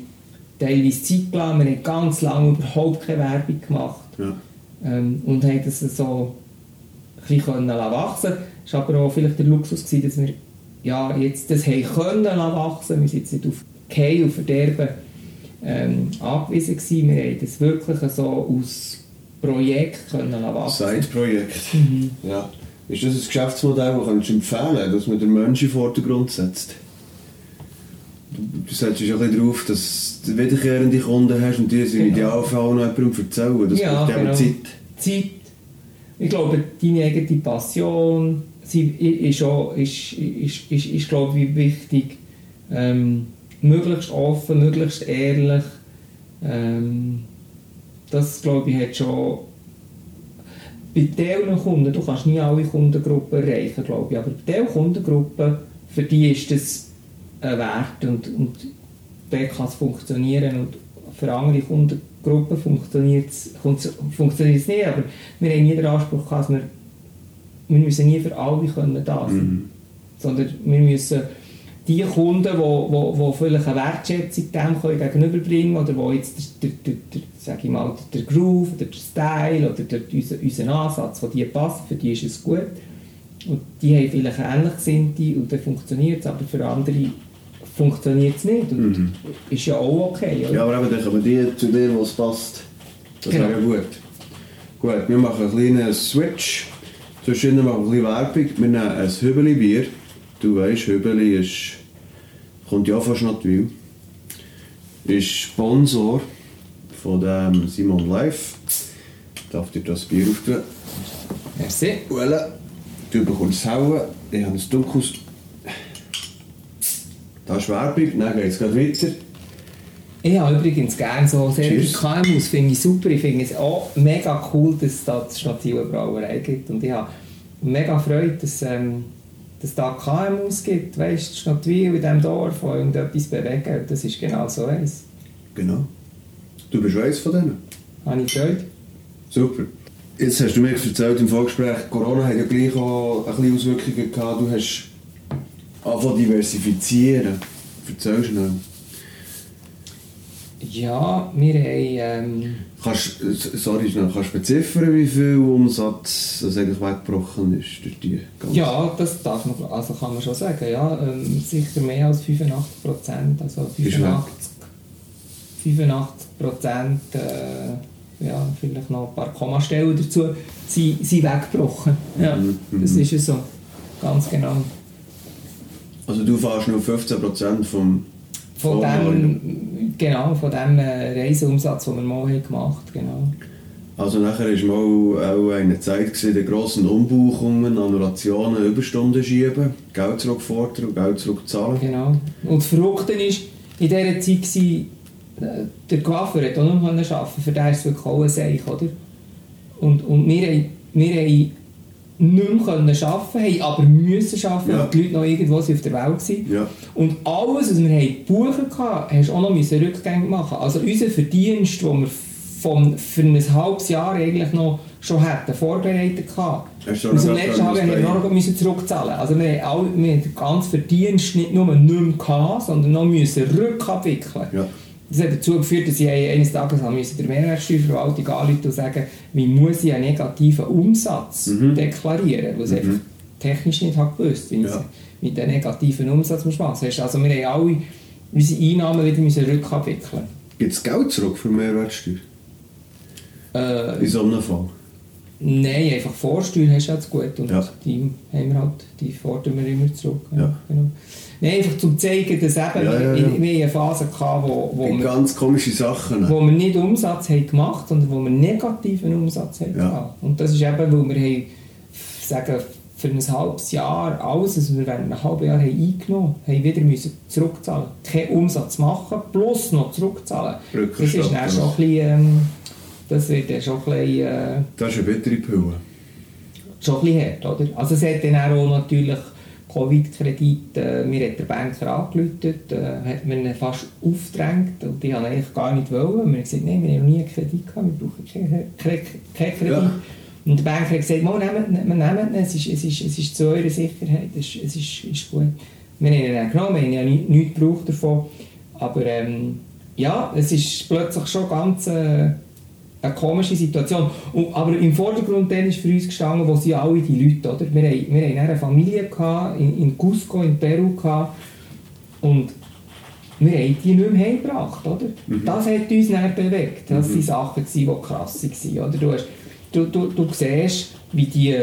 teilweise Zeitplan, wir haben ganz lange überhaupt keine Werbung gemacht Ja. ähm, und haben das so ein bisschen können wachsen Es war aber auch vielleicht der Luxus, gewesen, dass wir ja, jetzt das haben können wachsen. Wir sind jetzt nicht auf Gehei und Verderben ähm, angewiesen gewesen. Wir haben das wirklich so aus Projekt können wachsen. Side-Projekt. Mhm. Ja. Ist das ein Geschäftsmodell, das kannst du empfehlen dass man den Menschen den Vordergrund setzt? Du, setzt ja ein bisschen darauf, dass du wiederkehrende Kunden hast und die sind im Genau. Idealfall auch noch jemandem erzählen. Das Ja, braucht genau. Zeit. Zeit. Ich glaube, deine eigene Passion sie ist, auch, ist, ist, ist, ist glaube ich, wichtig. Ähm, möglichst offen, möglichst ehrlich. Ähm, das, glaube ich, hat schon... Bei diesen Kunden, du kannst nie alle Kundengruppen erreichen, glaube ich, aber bei diesen Kundengruppen, für die ist das ein Wert und, und der kann es funktionieren und für andere Kundengruppen funktioniert es nicht, aber wir haben nie den Anspruch gehabt, dass wir, wir müssen nie für alle können da sein, Mhm. sondern wir müssen die Kunden, die vielleicht eine Wertschätzung dem können gegenüberbringen oder wo jetzt der, der, der, der, sag ich mal, der Groove oder der Style oder der, unser, unser Ansatz, wo die passt, für die ist es gut und die haben vielleicht ähnlich Gesinnte und dann funktioniert es, aber für andere funktioniert es nicht und Mhm. ist ja auch okay, oder? Ja, aber eben, dann kommen die zu dir, wo es passt. Das Genau. wäre gut. Gut, wir machen einen kleinen Switch. Zwischendurch machen wir ein bisschen Werbung. Wir nehmen ein Hübeli-Bier. Du weißt, Hübeli ist, kommt ja von Schnattwil. Ist Sponsor von dem Simon Live. Darf dir das Bier auftun? Merci. Voilà. Du bekommst hauen. Ich habe ein dunkles. Da ist Werbung, dann geht es weiter. Ich habe übrigens gerne so sehr. KMUs, finde ich super. Ich finde es auch mega cool, dass es da die Stative Brauerei gibt. Und ich habe mega Freude, dass, ähm, dass da KMUs gibt. Weißt du, Stadtwil in diesem Dorf, die irgendetwas bewegen. Das ist genau so eins. Genau. Du bist eins von denen. Habe ich Freude. Super. Jetzt hast du mir erzählt im Vorgespräch, Corona hat ja gleich auch ein bisschen Auswirkungen gehabt. Du hast angefangen diversifizieren. Erzähl schnell. Ja, wir haben... Ähm, kannst, sorry, schnell, kannst du beziffern, wie viel Umsatz das eigentlich weggebrochen ist durch die ganze... Ja, das darf man, also kann man schon sagen, ja. Ähm, sicher mehr als 85 Prozent, also 85, 85 Prozent, äh, ja, vielleicht noch ein paar Kommastellen dazu, sind, sind weggebrochen. Ja, mhm. das ist ja so, ganz genau. Also du fährst nur 15 Prozent vom von dem, genau, von dem äh, Reiseumsatz, den wir mal gemacht haben. Genau. Also nachher war mal auch eine Zeit gewesen, der grossen Umbuchungen, Annulationen, Überstunden schieben, Geld zurückfordern und Geld zurückzahlen. Genau. Und das Verrückte war, in dieser Zeit war, äh, der Coiffeur hat auch noch arbeiten für den ist es wirklich auch ein Seich, oder? Und, und wir, haben, wir haben nicht mehr arbeiten können, aber müssen arbeiten, ja. weil die Leute noch irgendwo auf der Welt waren. Ja. Und alles, was wir haben buchen konnten, hast du auch noch Rückgänge machen Also unser Verdienst, den wir vom, für ein halbes Jahr eigentlich noch schon hätten vorbereitet hatten. Aus dem letzten Jahr haben wir noch müssen zurückzahlen. Also wir haben, wir haben den ganzen Verdienst nicht nur nicht mehr gehabt, sondern noch müssen rückabwickeln. Ja. Das hat dazu geführt, dass ich eines Tages der Mehrwertsteuerverwaltung anrufen und sagen, wie muss ich einen negativen Umsatz mhm. deklarieren, ich mhm. einfach technisch nicht habe gewusst, wie ja. mit dem negativen Umsatz muss machen. Also wir haben alle unsere Einnahmen wieder müssen rückabwickeln. Gibt es Geld zurück für Mehrwertsteuer? Äh, In so einem Fall? Nein, einfach Vorsteuer hast du jetzt gut und ja. die haben wir halt, die fordern wir immer zurück. Ja. Genau. Nein, einfach zum zeigen, dass eben ja, ja, ja. wir eine Phase hatten, wo, wo wir, ganz komische Sachen. Wo wir nicht Umsatz haben gemacht, sondern wo wir negativen Umsatz haben ja. Und das ist eben, weil wir haben, sagen, für ein halbes Jahr alles, was wir während einem halben Jahr haben eingenommen haben, haben wieder müssen zurückzahlen. Keinen Umsatz machen, plus noch zurückzahlen. Das ist dann schon ein bisschen, ähm, das wird dann schon ein bisschen... Äh, das ist eine bittere Pille. Schon ein bisschen hart, oder? Also es hat dann auch natürlich Covid-Kredit, äh, mir hat der Banker angerufen, äh, hat mir fast aufgedrängt und ich wollte eigentlich gar nicht wollen. Wir haben gesagt, nein, wir haben noch nie einen Kredit gehabt, wir brauchen keinen Kredit. Ja. Und der Banker hat gesagt, wir nehmen, wir nehmen es, ist, es, ist, es ist zu eurer Sicherheit, es ist, es ist, ist gut. Wir haben ihn dann genommen, wir haben ja nichts, nichts gebraucht davon. Aber ähm, ja, es ist plötzlich schon ganz... Äh, eine komische Situation. Und, aber im Vordergrund dann ist für uns gestanden, wo sind alle die Leute, oder? Wir, haben, wir hatten eine Familie gehabt, in, in Cusco, in Peru gehabt, und wir haben die nicht mehr heimgebracht, oder? Mhm. Das hat uns dann bewegt. Das mhm. Sachen, die krass waren, oder? Du, hast, du, du, du siehst, wie die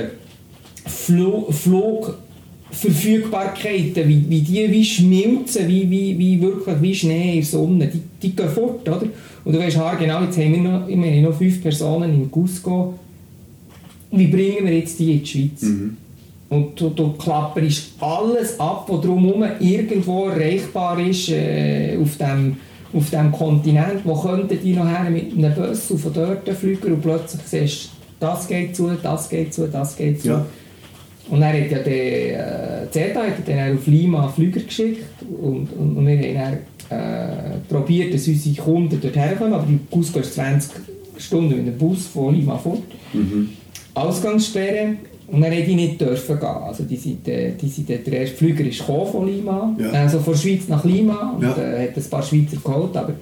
Flug, Flugverfügbarkeiten, wie, wie die wie schmilzen, wie, wie, wie wirklich wie Schnee in der Sonne, die, die gehen fort, oder? Und du weißt, genau, jetzt haben wir noch, ich meine, noch fünf Personen in Cusco. Wie bringen wir jetzt die in die Schweiz? Mhm. Und du, du klapperst alles ab, was drumherum irgendwo erreichbar ist äh, auf dem auf dem Kontinent, wo könnten die noch her mit einem Bus auf dort fliegen und plötzlich siehst du, das geht zu, das geht zu, das geht zu. Ja. Und er hat ja der äh, CETA hat dann auf Lima Flüger geschickt und, und, und wir haben äh, probiert, dass unsere Kunden dort herkommen, aber die Bus geht 20 Stunden mit dem Bus von Lima fort. Mhm. Ausgangssperre und dann hätte ich nicht dürfen gehen. Also die sind, äh, die sind, der erste Flüger ist von Lima, ja. also von der Schweiz nach Lima und ja. äh, hat ein paar Schweizer geholt, aber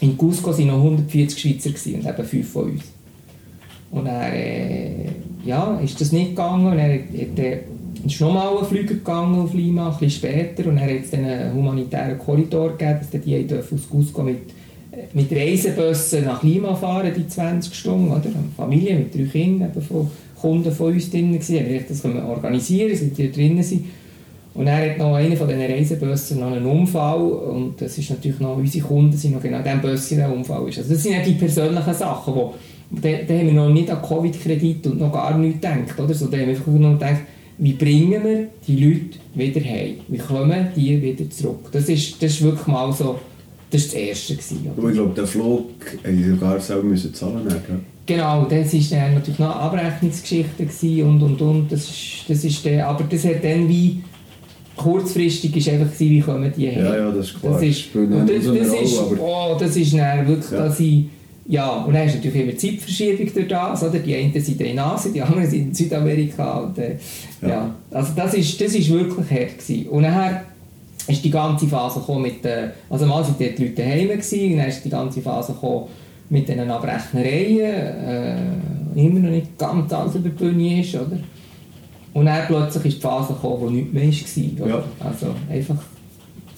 in Cusco waren noch 140 Schweizer gewesen, und eben fünf von uns. Und dann äh, ja, ist das nicht gegangen und er hat, hat ist nochmal ein Flüger gegangen auf Lima, ein bisschen später, und er hat es einen humanitären Korridor gegeben, dass die aus Cusco mit, mit Reisebussen nach Lima fahren, die 20 Stunden, oder? Eine Familie mit drei Kindern, von Kunden von uns drin gewesen, wir das können organisieren, sind die drinnen sind. Und er hat noch einen von diesen Reisebussen noch einen Unfall und das ist natürlich noch, unsere Kunden sind noch genau in diesem Unfall ist. Also das sind ja die persönlichen Sachen, wo, da, da haben wir noch nicht an Covid-Kredit und noch gar nichts gedacht, oder? So, da haben wir einfach nur gedacht, wie bringen wir die Leute wieder heim? Wie kommen die wieder zurück? Das ist, das ist wirklich mal so, das war das Erste. Gewesen, oder? Ich glaube, der Flug musste sogar selber müssen zahlen müssen. Genau, das war natürlich noch eine Abrechnungsgeschichte und, und, und. Das ist, das ist der, aber das hat dann wie kurzfristig ist einfach gewesen, wie kommen die her. Ja, ja, das ist klar. Das ist, und das, das, ist, oh, das ist dann wirklich, ja. dass ich ja, und dann ist natürlich immer Zeitverschiebung durch das, oder? Die einen sind in Asien, die anderen sind in Südamerika. Und, äh, ja. ja. also das ist, das ist wirklich hart gewesen. Und nachher ist die ganze Phase gekommen mit, äh, also mal sind die Leute daheim gewesen, und dann ist die ganze Phase gekommen mit diesen Abrechnereien, äh, immer noch nicht ganz alles über die Bühne ist, oder? Und dann plötzlich ist die Phase gekommen, wo nichts mehr war, Ja. Also einfach,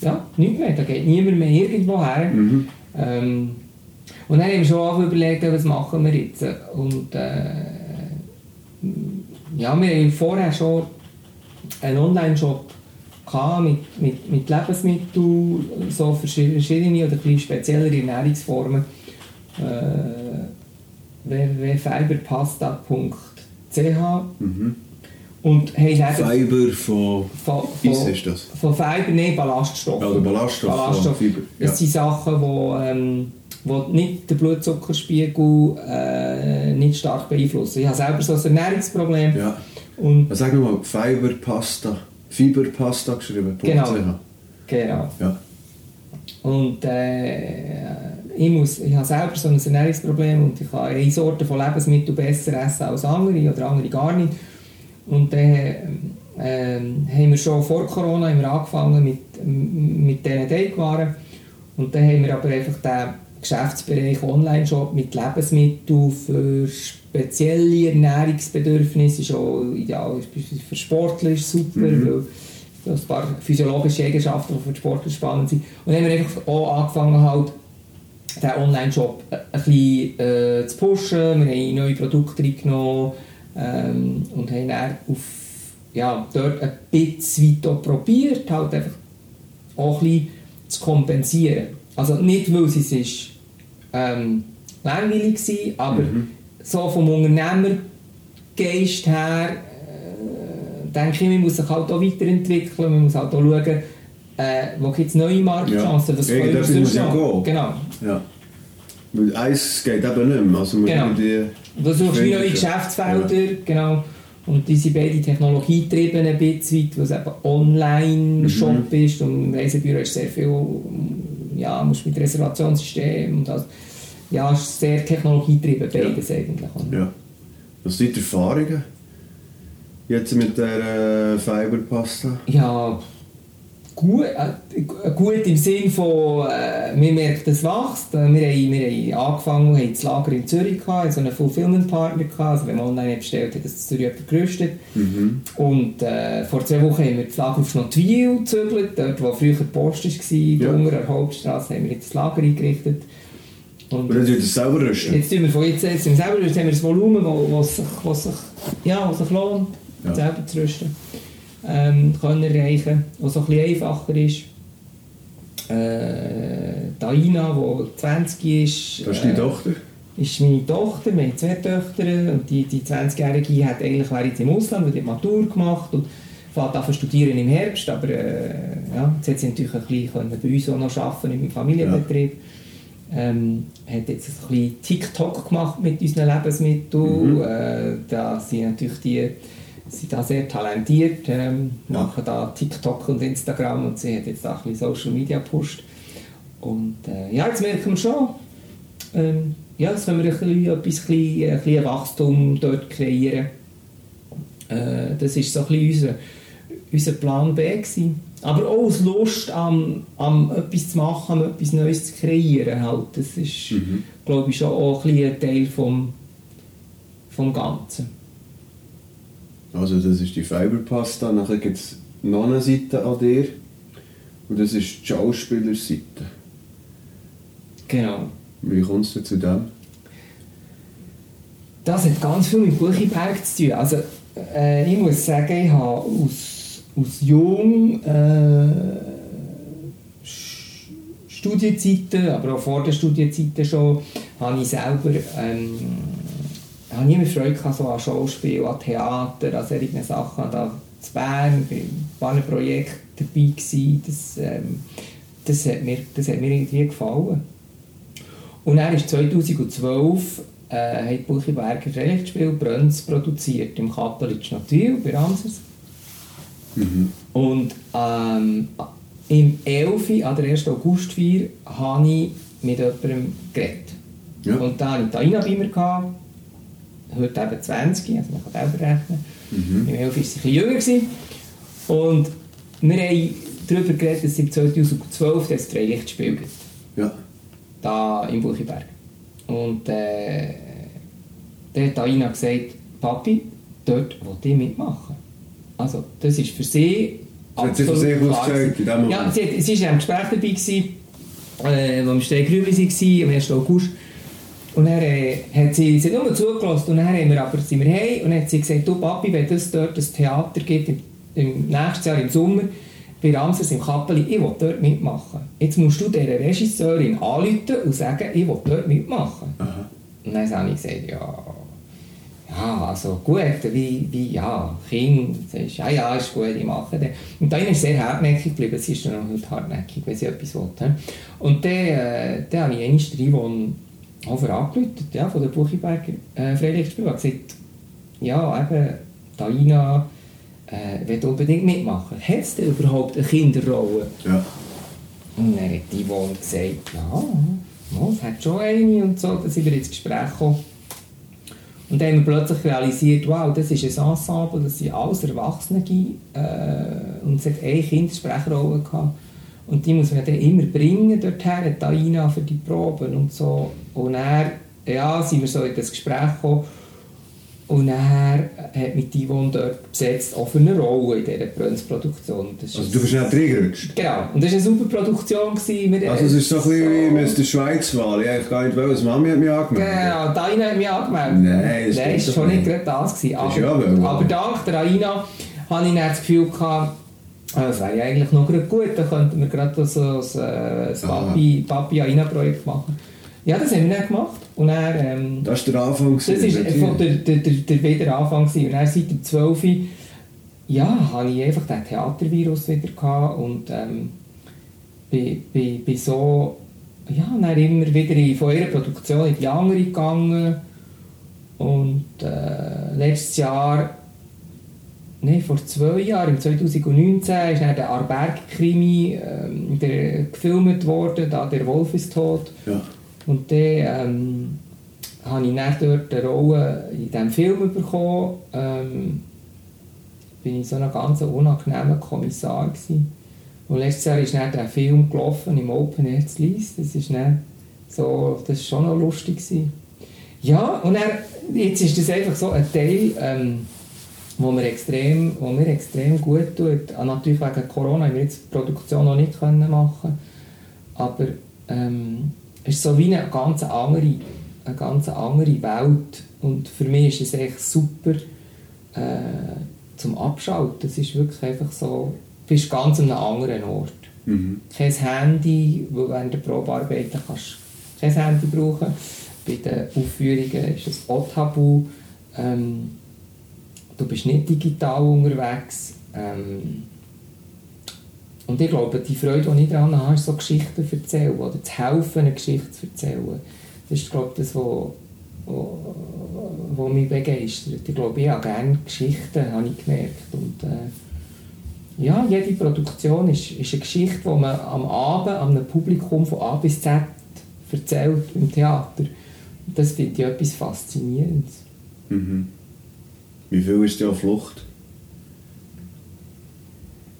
ja, nichts mehr, da geht niemand mehr irgendwo her. Mhm. Ähm, und dann haben wir schon auch überlegt, was machen wir jetzt. Und äh, ja, wir haben vorher schon einen Online-Shop mit, mit, mit Lebensmitteln, so verschiedene oder ein speziellere Ernährungsformen. Äh, www.fiberpasta.ch mhm. Und haben Fiber von, von, von, ist das? Von Fiber, nein, Ballaststoffe. Ja, Ballaststoff, Ballaststoff. Fiber. Ja. Das sind Sachen, die ähm, wo nicht den Blutzuckerspiegel äh, nicht stark beeinflussen. Ich habe selber so ein Ernährungsproblem. Ja. Und Sag mal, Fiberpasta, Fiberpasta geschrieben. Genau. Genau. Ja. Und äh, ich, muss, ich habe selber so ein Ernährungsproblem und ich kann eine Sorte von Lebensmitteln besser essen als andere oder andere gar nicht. Und dann äh, haben wir schon vor Corona haben wir angefangen mit, mit diesen Teigwaren. Und dann haben wir aber einfach den Geschäftsbereich Online-Shop mit Lebensmitteln für spezielle Ernährungsbedürfnisse ist auch ideal. Für Sportler ist super, mhm. weil ein paar physiologische Eigenschaften, die für Sportler spannend sind. Und dann haben wir einfach auch angefangen, halt, den Online-Shop ein bisschen äh, zu pushen. Wir haben neue Produkte reingenommen ähm, und haben dann auf, ja, dort ein bisschen weiter probiert, halt einfach auch ein bisschen zu kompensieren. Also nicht, weil es ist ähm, langweilig gewesen, aber mhm. so vom Unternehmergeist her äh, denke ich, man muss sich halt auch weiterentwickeln, man muss halt auch schauen, äh, wo gibt es neue Marktchancen, ja. was können wir sonst noch. Genau. Ja. Weil eins geht eben nicht mehr. Also genau. Die du suchst wie neue Geschäftsfelder, ja. genau. Und diese beiden Technologietrieben ein bisschen weit, es eben Online-Shop mhm. ist und im Reisebüro ist sehr viel ja, musst mit Reservationssystem und das, ja, ist sehr technologietrieben, beides ja. eigentlich. Ja. Was sind die Erfahrungen jetzt mit der äh, Fiberpasta? Ja, gut, äh, gut im Sinne von, äh, wir merken, es wächst. Äh, wir, haben, wir haben angefangen, haben das Lager in Zürich gehabt, so einen Fulfillment-Partner also wenn man online bestellt hat, das in Zürich gerüstet. Mhm. Und äh, vor zwei Wochen haben wir das Lager auf Schnottwil gezügelt, dort wo früher die Post war, ja. unter der Hauptstraße, haben wir jetzt das Lager eingerichtet. Und, Und jetzt tun wir das selber rüsten? Jetzt tun wir von jetzt, jetzt selber rüsten, haben wir das Volumen, das sich, sich, ja, sich lohnt, ja. selber zu rüsten ähm, können erreichen was so ein einfacher ist. Äh, Daina, die 20 ist. Das ist deine äh, Tochter? ist meine Tochter, wir haben zwei Töchter und die, die 20-Jährige hat eigentlich wäre jetzt im Ausland, die hat Matur gemacht und fährt an studieren im Herbst, aber äh, ja, jetzt hat sie natürlich ein bisschen bei uns auch noch arbeiten im Familienbetrieb. Ja. Ähm, hat jetzt ein bisschen TikTok gemacht mit unseren Lebensmitteln. Mhm. Äh, da sind natürlich die sind da sehr talentiert, ähm, machen da TikTok und Instagram und sie hat jetzt auch ein bisschen Social Media gepusht. Und äh, ja, jetzt merken wir schon, ähm, ja, jetzt können wir ein bisschen, etwas, ein bisschen Wachstum dort kreieren. Äh, das war so ein bisschen unser, unser Plan B. Gewesen. Aber auch aus Lust am, am etwas zu machen, am etwas Neues zu kreieren. Halt. Das ist, mhm. glaube ich, schon auch ein, ein Teil vom, vom Ganzen. Also das ist die Fiberpasta, nachher gibt es noch eine Seite an dir und das ist die Schauspielerseite. Genau. Wie kommst du zu dem? Das hat ganz viel mit Buchiberg zu tun. Also äh, ich muss sagen, ich habe aus, aus jung äh, Studienzeiten, aber auch vor der Studienzeiten schon, habe ich selber ähm, ich habe nie mehr Freude gehabt, so an Schauspiel, an Theater, an solchen Sachen. Da zu Bern, bei ein paar Projekten dabei gewesen. Das, ähm, das, hat mir, das hat mir irgendwie gefallen. Und dann ist 2012 äh, hat Buchiberger Relichtspiel Brönz produziert im Kappelitsch Natil bei Ramses. Mhm. Und ähm, im 11. an der 1. Augustfeier habe ich mit jemandem geredet. Ja. Und da hatte ich Taina bei mir. Gehabt. Heute eben 20, also man kann selber rechnen. Mhm. Im 11 war sie ein jünger. Gewesen. Und wir haben darüber geredet, dass es im 2012 das Freilichtspiel gibt. Ja. Da im Buchiberg. Und äh, dann hat Aina gesagt, Papi, dort will ich mitmachen. Also, das ist für sie Das hat sie von sich aus in dem gewesen. Ja, sie, hat- sie war im Gespräch dabei, gewesen, äh, als wir Steigrübli waren, am 1. August. Und dann äh, hat sie, sie nur zugelassen und dann haben wir aber, sind wir heim und dann hat sie gesagt, du Papi, wenn es dort ein Theater gibt, im, im nächsten Jahr im Sommer, bei Ramsers im Kappeli, ich will dort mitmachen. Jetzt musst du dieser Regisseurin anrufen und sagen, ich will dort mitmachen. Aha. Und dann habe ich gesagt, ja, ja, also gut, wie, wie ja, Kind, sagst, ja, ja, ist gut, ich mache das. Und dann ist sie sehr hartnäckig geblieben, sie ist dann auch heute hartnäckig, wenn sie etwas will. Und dann, äh, dann habe ich einmal Yvonne Hofer angerufen, ja, von der Buchiberger äh, Freilichtspiel, und gesagt, ja, eben, Taina äh, will unbedingt mitmachen. Hat es denn überhaupt eine Kinderrolle? Ja. Und dann hat die Yvonne gesagt, ja, ja, es hat schon eine und so, dann sind wir ins Gespräch gekommen. Und dann haben wir plötzlich realisiert, wow, das ist ein Ensemble, das sind alles Erwachsene äh, und es hat eine Kindersprecherrolle gehabt. Und die muss man dann immer bringen dorthin, Taina für die Proben und so. Und dann ja, sind wir so in das Gespräch gekommen. Und dann hat mich die Yvonne dort besetzt, auch für eine Rolle in dieser Brönz-Produktion. Also du bist nicht reingerutscht. Genau, und das war eine super Produktion. gewesen. Also es ist so ein bisschen wie Mr. Schweiz-Wahl. Ich eigentlich gar nicht wollen, Mami hat mich angemeldet. Genau, Daina hat mich angemeldet. Nein, das Nein, ist schon nicht gerade das. Gewesen. Ja Aber, aber dank der Aina hatte ich dann das Gefühl, gehabt, äh, es wäre ja eigentlich noch gut, da könnten wir gerade so ein, ein Papi, Papi Aina-Projekt machen. Ja, das haben wir dann gemacht. Und dann, ähm, Das war der Anfang. das war von der, der, der, der wieder Anfang. gewesen. Und dann seit dem 12. Ja, hatte ich einfach den Theatervirus wieder gehabt und ähm, bin, bin, bin so ja, dann immer wieder in, von ihrer Produktion in die andere gegangen und äh, letztes Jahr Nein, vor zwei Jahren, im 2019, ist dann der Arberg-Krimi ähm, der gefilmt worden, da «Der Wolf ist tot». Ja. Und dann ähm, habe ich dann dort eine Rolle in diesem Film bekommen. Ähm, bin ich so ein ganz unangenehmer Kommissar gewesen. Und letztes Jahr ist dann der Film gelaufen im Open Air zu Lies. Das ist dann so, das ist schon noch lustig gewesen. Ja, und dann, jetzt ist das einfach so ein Teil, ähm, wo mir extrem, wo mir extrem gut tut. Ah, natürlich wegen Corona haben wir jetzt die Produktion noch nicht können machen, aber ähm, es ist so wie eine ganz andere, eine ganz andere Welt und für mich ist es echt super äh, zum Abschalten. Es ist wirklich einfach so, du bist ganz an einem anderen Ort. Mhm. Kein Handy, wo während der Probearbeiten kannst kein Handy brauchen. Bei den Aufführungen ist es auch tabu. Ähm, du bist nicht digital unterwegs. Ähm, und ich glaube, die Freude, die ich daran habe, ist so Geschichten zu erzählen oder zu helfen, eine Geschichte zu erzählen. Das ist, glaube ich, das, was wo mich begeistert. Ich glaube, ich habe gerne Geschichten, habe ich gemerkt. Und, äh, ja, jede Produktion ist, ist eine Geschichte, die man am Abend einem Publikum von A bis Z erzählt im Theater. Und das finde ich etwas Faszinierendes. Mhm. Wie viel ist auf Flucht?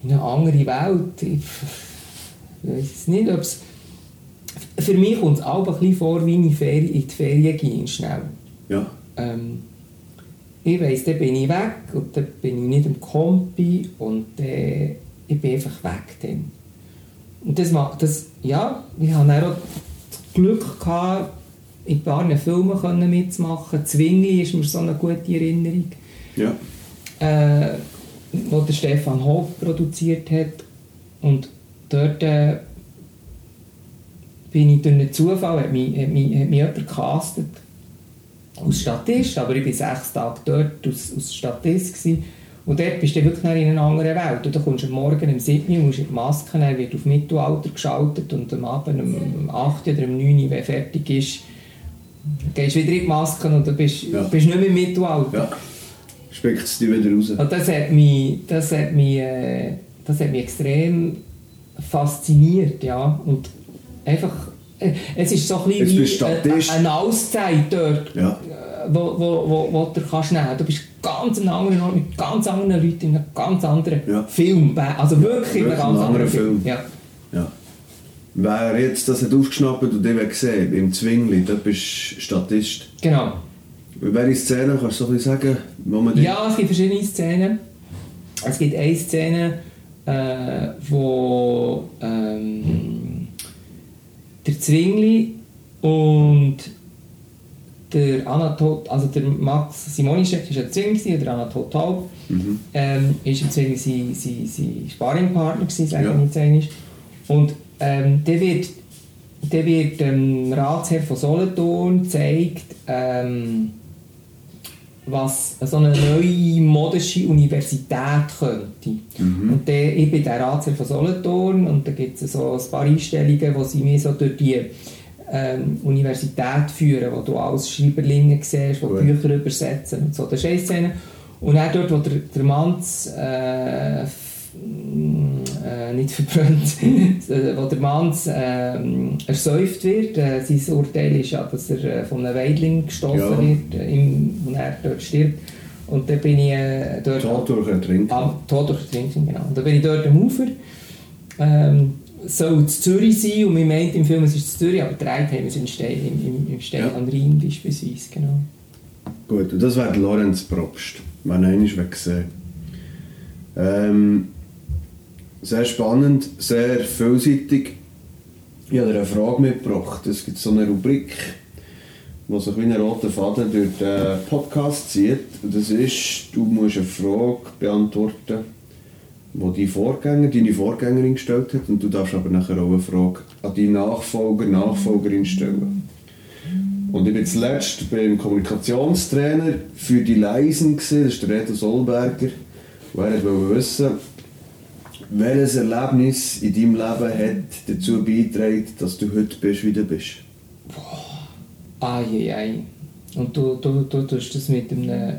in eine andere Welt. Ich weiß es nicht, ob es... Für mich kommt es auch ein bisschen vor, wie ich in die Ferien, gehe, schnell. Ja. Ähm, ich weiss, dann bin ich weg und dann bin ich nicht im Kompi und äh, ich bin einfach weg dann. Und das, ma- das ja, ich hatte dann auch das Glück gehabt, in ein paar Filmen können mitzumachen. Zwingli ist mir so eine gute Erinnerung Ja. äh, wo der Stefan Hof produziert hat. Und dort äh, bin ich durch einen Zufall, hat mich, hat mich, hat mich jemand gecastet als Statist, aber ich war sechs Tage dort als, als Statist. Gewesen. Und dort bist du wirklich in einer anderen Welt. Und kommst du am Morgen um 7 Uhr, musst in die Maske, dann wird auf Mittelalter geschaltet und am Abend um 8 oder um 9 Uhr, wenn fertig ist, gehst du wieder in die Maske und dann bist du Ja. bist nicht mehr im Mittelalter. Ja. Spickt es dich wieder raus. Und das hat mich, das hat mich, äh, das hat mich extrem fasziniert, ja. Und einfach äh, es ist so ein bisschen Jetzt wie eine, Auszeit dort, Ja. äh, wo, wo, wo, wo du kannst nehmen. Du bist ganz an einem anderen Ort mit ganz anderen Leuten in einem ganz anderen Ja. Film. Also wirklich, in einem ganz anderen anderer Film. Film. Ja. Ja. Wer jetzt das hat aufgeschnappt und den gesehen im Zwingli, da bist du Statist. Genau. Welche Szene kannst du so ein bisschen sagen, wo man. Ja, es gibt verschiedene Szenen. Es gibt eine Szene, äh, wo ähm, der Zwingli und der Anatol, also der Max Simonischek ist ein Zwingli der Anatol Taub Mhm. ähm, ist im Zwingli sein, sein, sein Sparringpartner gewesen, sage Ja. jetzt einmal. Und ähm, der wird, der wird dem Ratsherr von Solothurn zeigt, ähm, was so eine neue modische Universität könnte. Und der, ich bin der Ratsherr von Solothurn und da gibt es so ein paar Einstellungen, wo sie mich so durch die ähm, Universität führen, wo du als Schreiberlinge siehst, die Gut. Bücher übersetzen und so. Das ist eine Szene. Und auch dort, wo der, der Manz äh, äh, nicht verbrannt, wo der Manz äh, ersäuft wird. Äh, sein Urteil ist ja, dass er äh, von einem Weidling gestoßen Ja. wird äh, im, und er dort stirbt. Und dann bin ich äh, dort... Tod durch Ertrinken. Ah, Tod durch Trinken, genau. Und dann bin ich dort am Ufer. Ähm, soll es Zürich sein und man meint im Film, es ist Zürich, aber drei haben wir es in Stein, im, im, im Stein Ja. am Rhein beispielsweise, genau. Gut, und das wäre der Lorenz Probst, wenn er einmal gesehen ähm, Sehr spannend, sehr vielseitig. Ich habe eine Frage mitgebracht. Es gibt so eine Rubrik, die wie ein roter Faden durch den Podcast zieht. Das ist, du musst eine Frage beantworten, die dein Vorgänger, deine Vorgängerin gestellt hat. Und du darfst aber nachher auch eine Frage an deinen Nachfolger, Nachfolgerin stellen. Und ich war zuletzt beim Kommunikationstrainer für die Leisen, gewesen, das ist der Reto Solberger. Und er wollte wissen, welches Erlebnis in deinem Leben hat dazu beigetragen, dass du heute bist, wie du bist. Eieiei. Und du, du, du tust das mit einem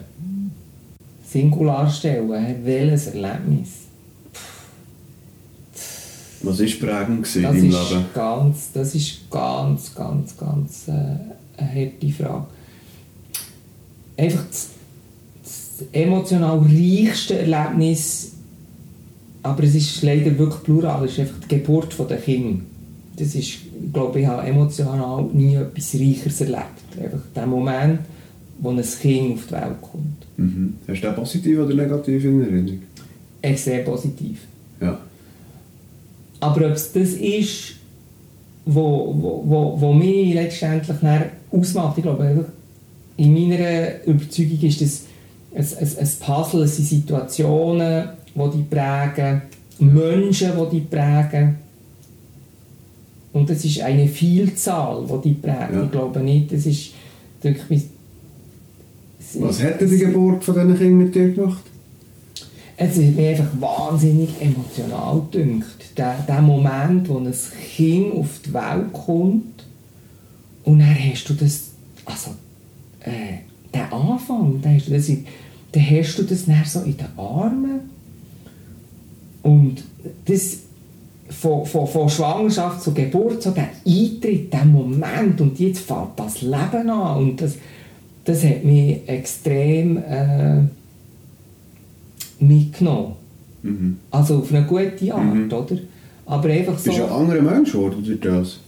Singular stellen. Welches Erlebnis? Was war prägend in deinem ist Leben? ganz, das ist ganz, ganz, ganz äh, eine harte Frage. Einfach das, das emotional reichste Erlebnis, aber es ist leider wirklich plural, ist einfach die Geburt der Kinder. Das ist, ich glaube, ich habe emotional nie etwas Reicheres erlebt. Einfach der Moment, wo ein Kind auf die Welt kommt. Mhm. Hast du den positiv oder negativ in Erinnerung? Extrem positiv. Ja. Aber ob es das ist, wo, wo, wo, wo mich letztendlich ausmacht, ich glaube, in meiner Überzeugung ist das ein, ein, ein Puzzle, es sind Situationen, die die prägen, Menschen, die die prägen. Und es ist eine Vielzahl, die die prägt. Ja. Ich glaube nicht, das ist wirklich... Was hat denn die Geburt von diesen Kindern mit dir gemacht? Es hat mich einfach wahnsinnig emotional gedünkt. Der, der Moment, wo ein Kind auf die Welt kommt und dann hast du das, also äh, der Anfang, dann hast du das, in- dann hast du das dann so in den Armen und das von, von, von Schwangerschaft zu Geburt, so der Eintritt, der Moment und jetzt fängt das Leben an und das, das hat mich extrem äh, mitgenommen. Mhm. Also auf eine gute Art, Mhm. oder? Aber einfach so, Bist du ein anderer Mensch geworden durch das?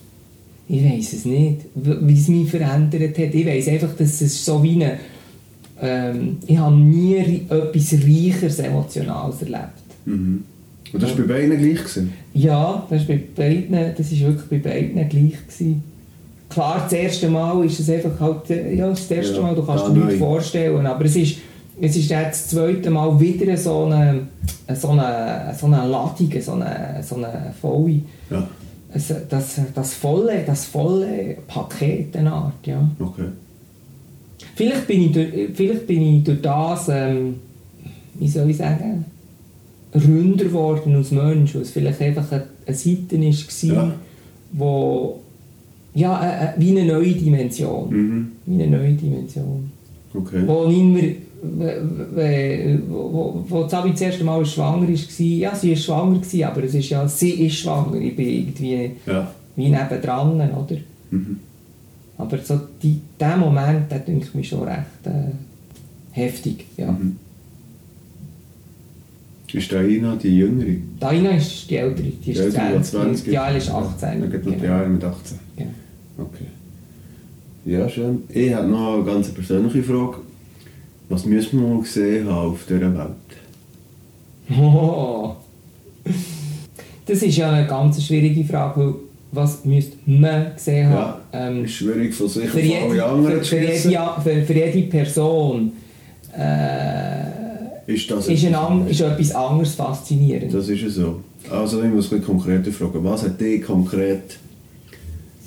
ich weiß es nicht, wie es mich verändert hat. Ich weiß einfach, dass es so wie eine, ähm, ich habe nie etwas Reicheres Emotionales erlebt. Mhm. Und das war bei beiden gleich? Gewesen? Ja, das ist bei beiden, das ist wirklich bei beiden gleich gewesen. Klar, das erste Mal ist es einfach halt, ja, das erste Ja, Mal, du kannst dir nichts vorstellen, aber es ist, es ist dann das zweite Mal wieder so eine, so eine, so eine Ladung, so eine, so eine volle, Ja. es- das, das volle, das volle Paket, eine Art, ja. Okay. Vielleicht bin ich durch, vielleicht bin ich durch das, ähm, wie soll ich sagen, ründer geworden als Mensch, weil es vielleicht einfach eine, eine Seite war, Ja. wo, ja, äh, äh, wie eine neue Dimension, Mhm. wie eine neue Dimension, Okay. wo nicht mehr, wo, wo, wo das erste Mal schwanger war, ja, sie war schwanger, aber es ist ja, sie ist schwanger, ich bin irgendwie Ja. wie nebendran, oder? Mhm. Aber so die, der Moment, der denke mich schon recht äh, heftig, ja. Mhm. Ist Raina die Jüngere? Daina ist die Ältere, die ist Die Ältere, die 20, 20 die Jael ist 18. Dann geht noch die genau. Jahre mit 18. Genau. Okay. Ja, schön. Ich habe noch eine ganz persönliche Frage. Was müssen wir mal gesehen haben auf dieser Welt? Oh. Das ist ja eine ganz schwierige Frage, weil was müsste man gesehen haben? Ähm, ist schwierig von sich für, auf alle anderen für, für, jede, für, für jede Person äh, Ist das ist, ein, anderes? ist etwas anderes faszinierend. Das ist ja so. Also ich muss ein bisschen konkreter fragen. Was hat dich konkret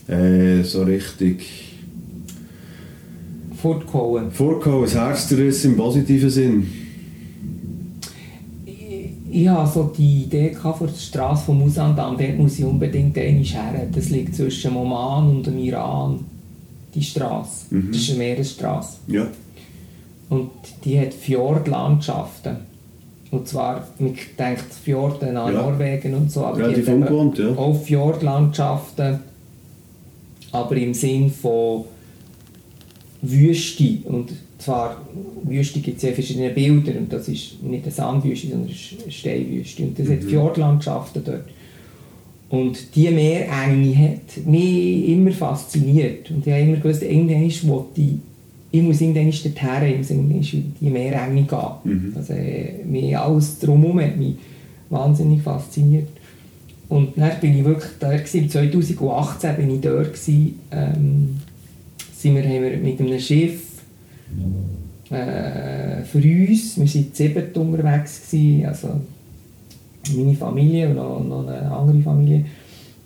äh, so richtig Fortgehauen. vorgehauen? Ein Herzdriss im positiven Sinn? Ich, ich hatte so die Idee vor der Straße von Musandam, dort muss ich unbedingt einmal her. Das liegt zwischen Oman und dem Iran, die Straße. Mhm. Das ist eine Meeresstraße. Ja. Und die hat Fjordlandschaften. Und zwar, man denkt Fjorde an Ja. Norwegen und so, aber die Relativ hat eben ungewohnt, ja. auch Fjordlandschaften, aber im Sinn von Wüste. Und zwar, Wüste gibt es ja verschiedene Bilder und das ist nicht eine Sandwüste, sondern eine Steinwüste. Und das hat Fjordlandschaften dort. Und diese Meerenge hat mich immer fasziniert. Und ich habe immer gewusst, irgendwann wollte ich, ich muss irgendwann dorthin, ich muss irgendwann in die Meerenge gehen. Mhm. Also, äh, mich alles drumherum hat mich wahnsinnig fasziniert. Und dann bin ich wirklich da, gewesen. 2018 bin ich dort, gewesen, ähm, sind wir, haben wir mit einem Schiff äh, für uns, wir waren siebert unterwegs, gewesen, also meine Familie und noch, noch eine andere Familie.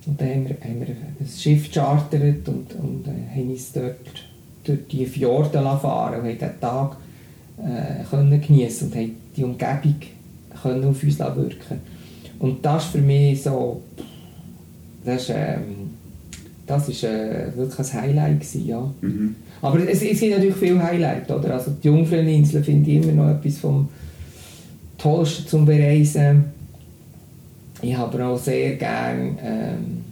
Und dann haben wir, haben wir ein Schiff gechartert und, und äh, haben uns dort durch die Fjorde fahren und haben diesen Tag äh, können geniessen und haben die Umgebung können auf uns wirken Und das ist für mich so, das ist, ähm, das ist äh, wirklich ein Highlight gewesen, ja. Mhm. Aber es, es gibt natürlich viele Highlights, oder? Also die Jungfraueninsel finde ich immer noch etwas vom Tollsten zum Bereisen. Ich habe auch sehr gerne ähm,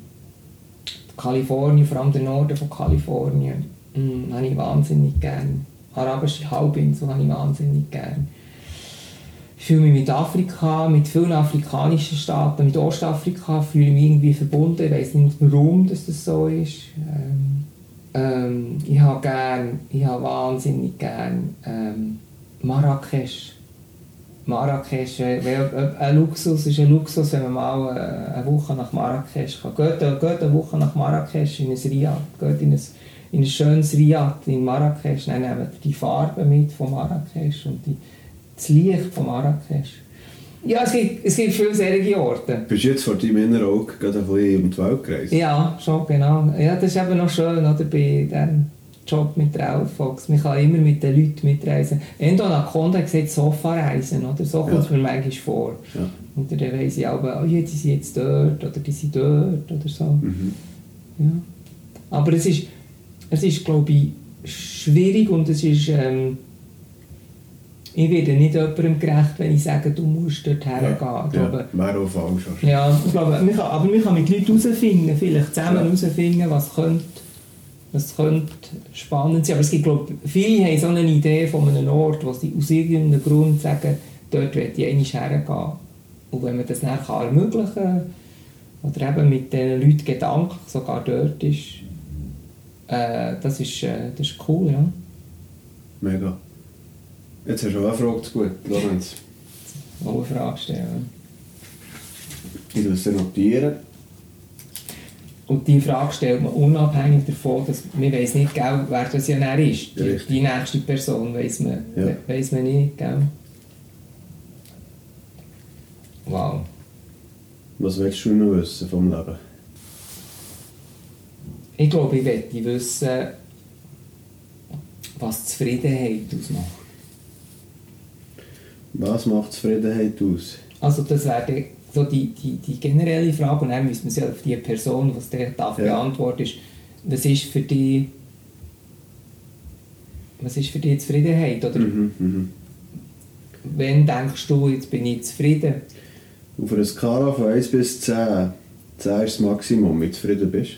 Kalifornien, vor allem den Norden von Kalifornien, mm, habe ich wahnsinnig gerne. Arabische Halbinsel habe ich wahnsinnig gerne. Ich fühle mich mit Afrika, mit vielen afrikanischen Staaten, mit Ostafrika fühle ich mich irgendwie verbunden. Ich weiß nicht warum dass das so ist. Ähm, ähm, ich habe gern, ich habe wahnsinnig gern ähm, Marrakesch. Marrakesch, äh, äh, ein Luxus ist ein Luxus, wenn man mal äh, eine Woche nach Marrakesch kann. Geht, geht eine Woche nach Marrakesch in ein Riad, geht in ein, in ein schönes Riad in Marrakesch, dann nehmt ihr die Farbe mit von Marrakesch und die, das Licht von Marrakesch. Ja, es gibt, es gibt viele solche Orte. Bist du jetzt vor deinem inneren Auge gerade ein bisschen um die Welt gereist? Ja, schon, genau. Ja, das ist eben noch schön, oder, bei diesem Job mit der Outfox. Man kann immer mit den Leuten mitreisen. Endo Anaconda gesagt, Sofa-Reisen, oder? So kommt es Ja. mir manchmal vor. Ja. Und dann weiss ich auch, oh, ja, die sind jetzt dort, oder die sind dort, oder so. Mhm. Ja. Aber es ist, es ist, glaube ich, schwierig und es ist, ähm, ich werde nicht jemandem gerecht, wenn ich sage, du musst dort hergehen. Ich glaube, ja. Wäre auch falsch. ja, ich glaube, man kann, aber man kann mit Leuten herausfinden, vielleicht zusammen Ja. herausfinden, was könnte, was könnte spannend sein. Aber es gibt, glaube viele haben so eine Idee von einem Ort, wo sie aus irgendeinem Grund sagen, dort möchte ich einmal hergehen. Und wenn man das dann kann ermöglichen kann, oder eben mit diesen Leuten gedanklich sogar dort ist, äh, das, ist äh, das ist cool, ja. Mega. Jetzt hast du auch eine Frage zu gut, Lorenz. Mal eine Frage stellen. Ich muss es notieren. Und die Frage stellt man unabhängig davon, dass man weiß nicht, gell, wer das ja dann ist. Die, die nächste Person weiß man, Ja. weiss man nicht. Gell? Wow. Was willst du noch wissen vom Leben? Ich glaube, ich möchte wissen, was Zufriedenheit ausmacht. Was macht Zufriedenheit aus? Also das wäre die- so die, die, die generelle Frage und dann müssen wir sie auf die Person, was der darf Ja. beantworten ist, was ist für die was ist für dich Zufriedenheit? Oder Mhm, mhm. wenn denkst du, jetzt bin ich zufrieden? Auf einer Skala von 1 bis 10, 10 ist das Maximum, wie zufrieden bist?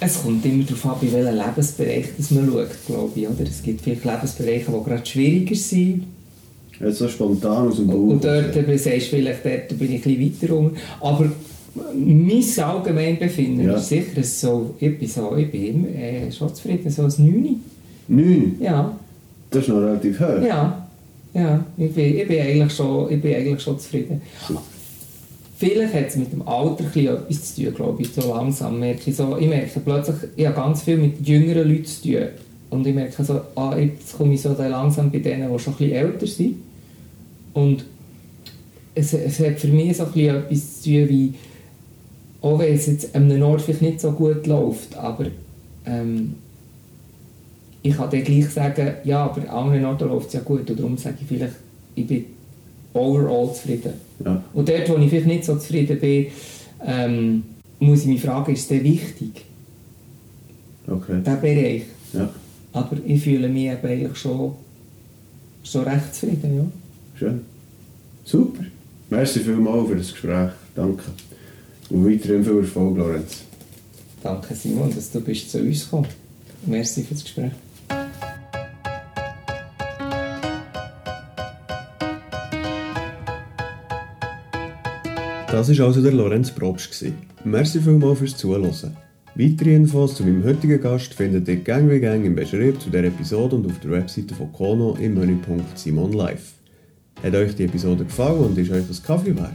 Es kommt immer darauf an, bei welchem Lebensbereich das man schaut, glaube ich. Oder? Es gibt viele Lebensbereiche, die gerade schwieriger sind. Jetzt so spontan aus dem Bauch. Und dort äh, sagst du vielleicht, dort bin ich ein bisschen weiter rum. Aber mein Allgemeinbefinden Ja. ist sicher so, ich bin, so, ich bin immer äh, schon zufrieden, so ein 9. 9? Ja, Das ist noch relativ hoch. ja, ja, ich bin, ich bin, eigentlich, schon, ich bin eigentlich schon zufrieden. Vielleicht hat es mit dem Alter etwas zu tun, glaube ich, so langsam merke ich so, ich merke plötzlich, ich habe ganz viel mit jüngeren Leuten zu tun. Und ich merke so, ah, jetzt komme ich so langsam bei denen, die schon bisschen älter sind. Und es, es hat für mich so etwas zu tun wie, auch wenn es jetzt an einem Ort vielleicht nicht so gut läuft, aber ähm, ich kann dann gleich sagen, ja, aber an anderen Orten läuft es ja gut. Und darum sage ich vielleicht, ich bin overall zufrieden. Ja. Und dort, wo ich vielleicht nicht so zufrieden bin, ähm, muss ich mich fragen, ist denn wichtig, Okay. dieser Bereich? Ja. Aber ich fühle mich eben eigentlich schon, schon recht zufrieden, ja. Schön. Super. Merci vielmals für das Gespräch. Danke. Und weiterhin viel Erfolg, Lorenz. Danke Simon, dass du bist zu uns gekommen. Merci für das Gespräch. Das war also der Lorenz Probst. Merci vielmals fürs Zuhören. Weitere Infos zu meinem heutigen Gast findet ihr gang wie gang im Beschrieb zu dieser Episode und auf der Webseite von Kono im Menüpunkt Simon Live. Hat euch die Episode gefallen und ist euch das Kaffee wert?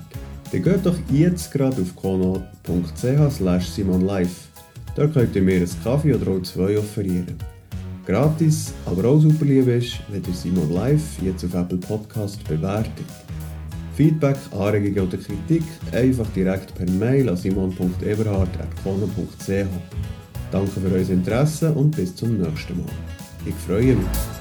Dann geht doch jetzt gerade auf kono.ch slash simonlive. Dort könnt ihr mir einen Kaffee oder auch zwei offerieren. Gratis, aber auch super lieb ist, wenn ihr Simon Live jetzt auf Apple Podcast bewertet. Feedback, Anregungen oder Kritik einfach direkt per Mail an simon.eberhard.kono.ch. Danke für euer Interesse und bis zum nächsten Mal. Ich freue mich.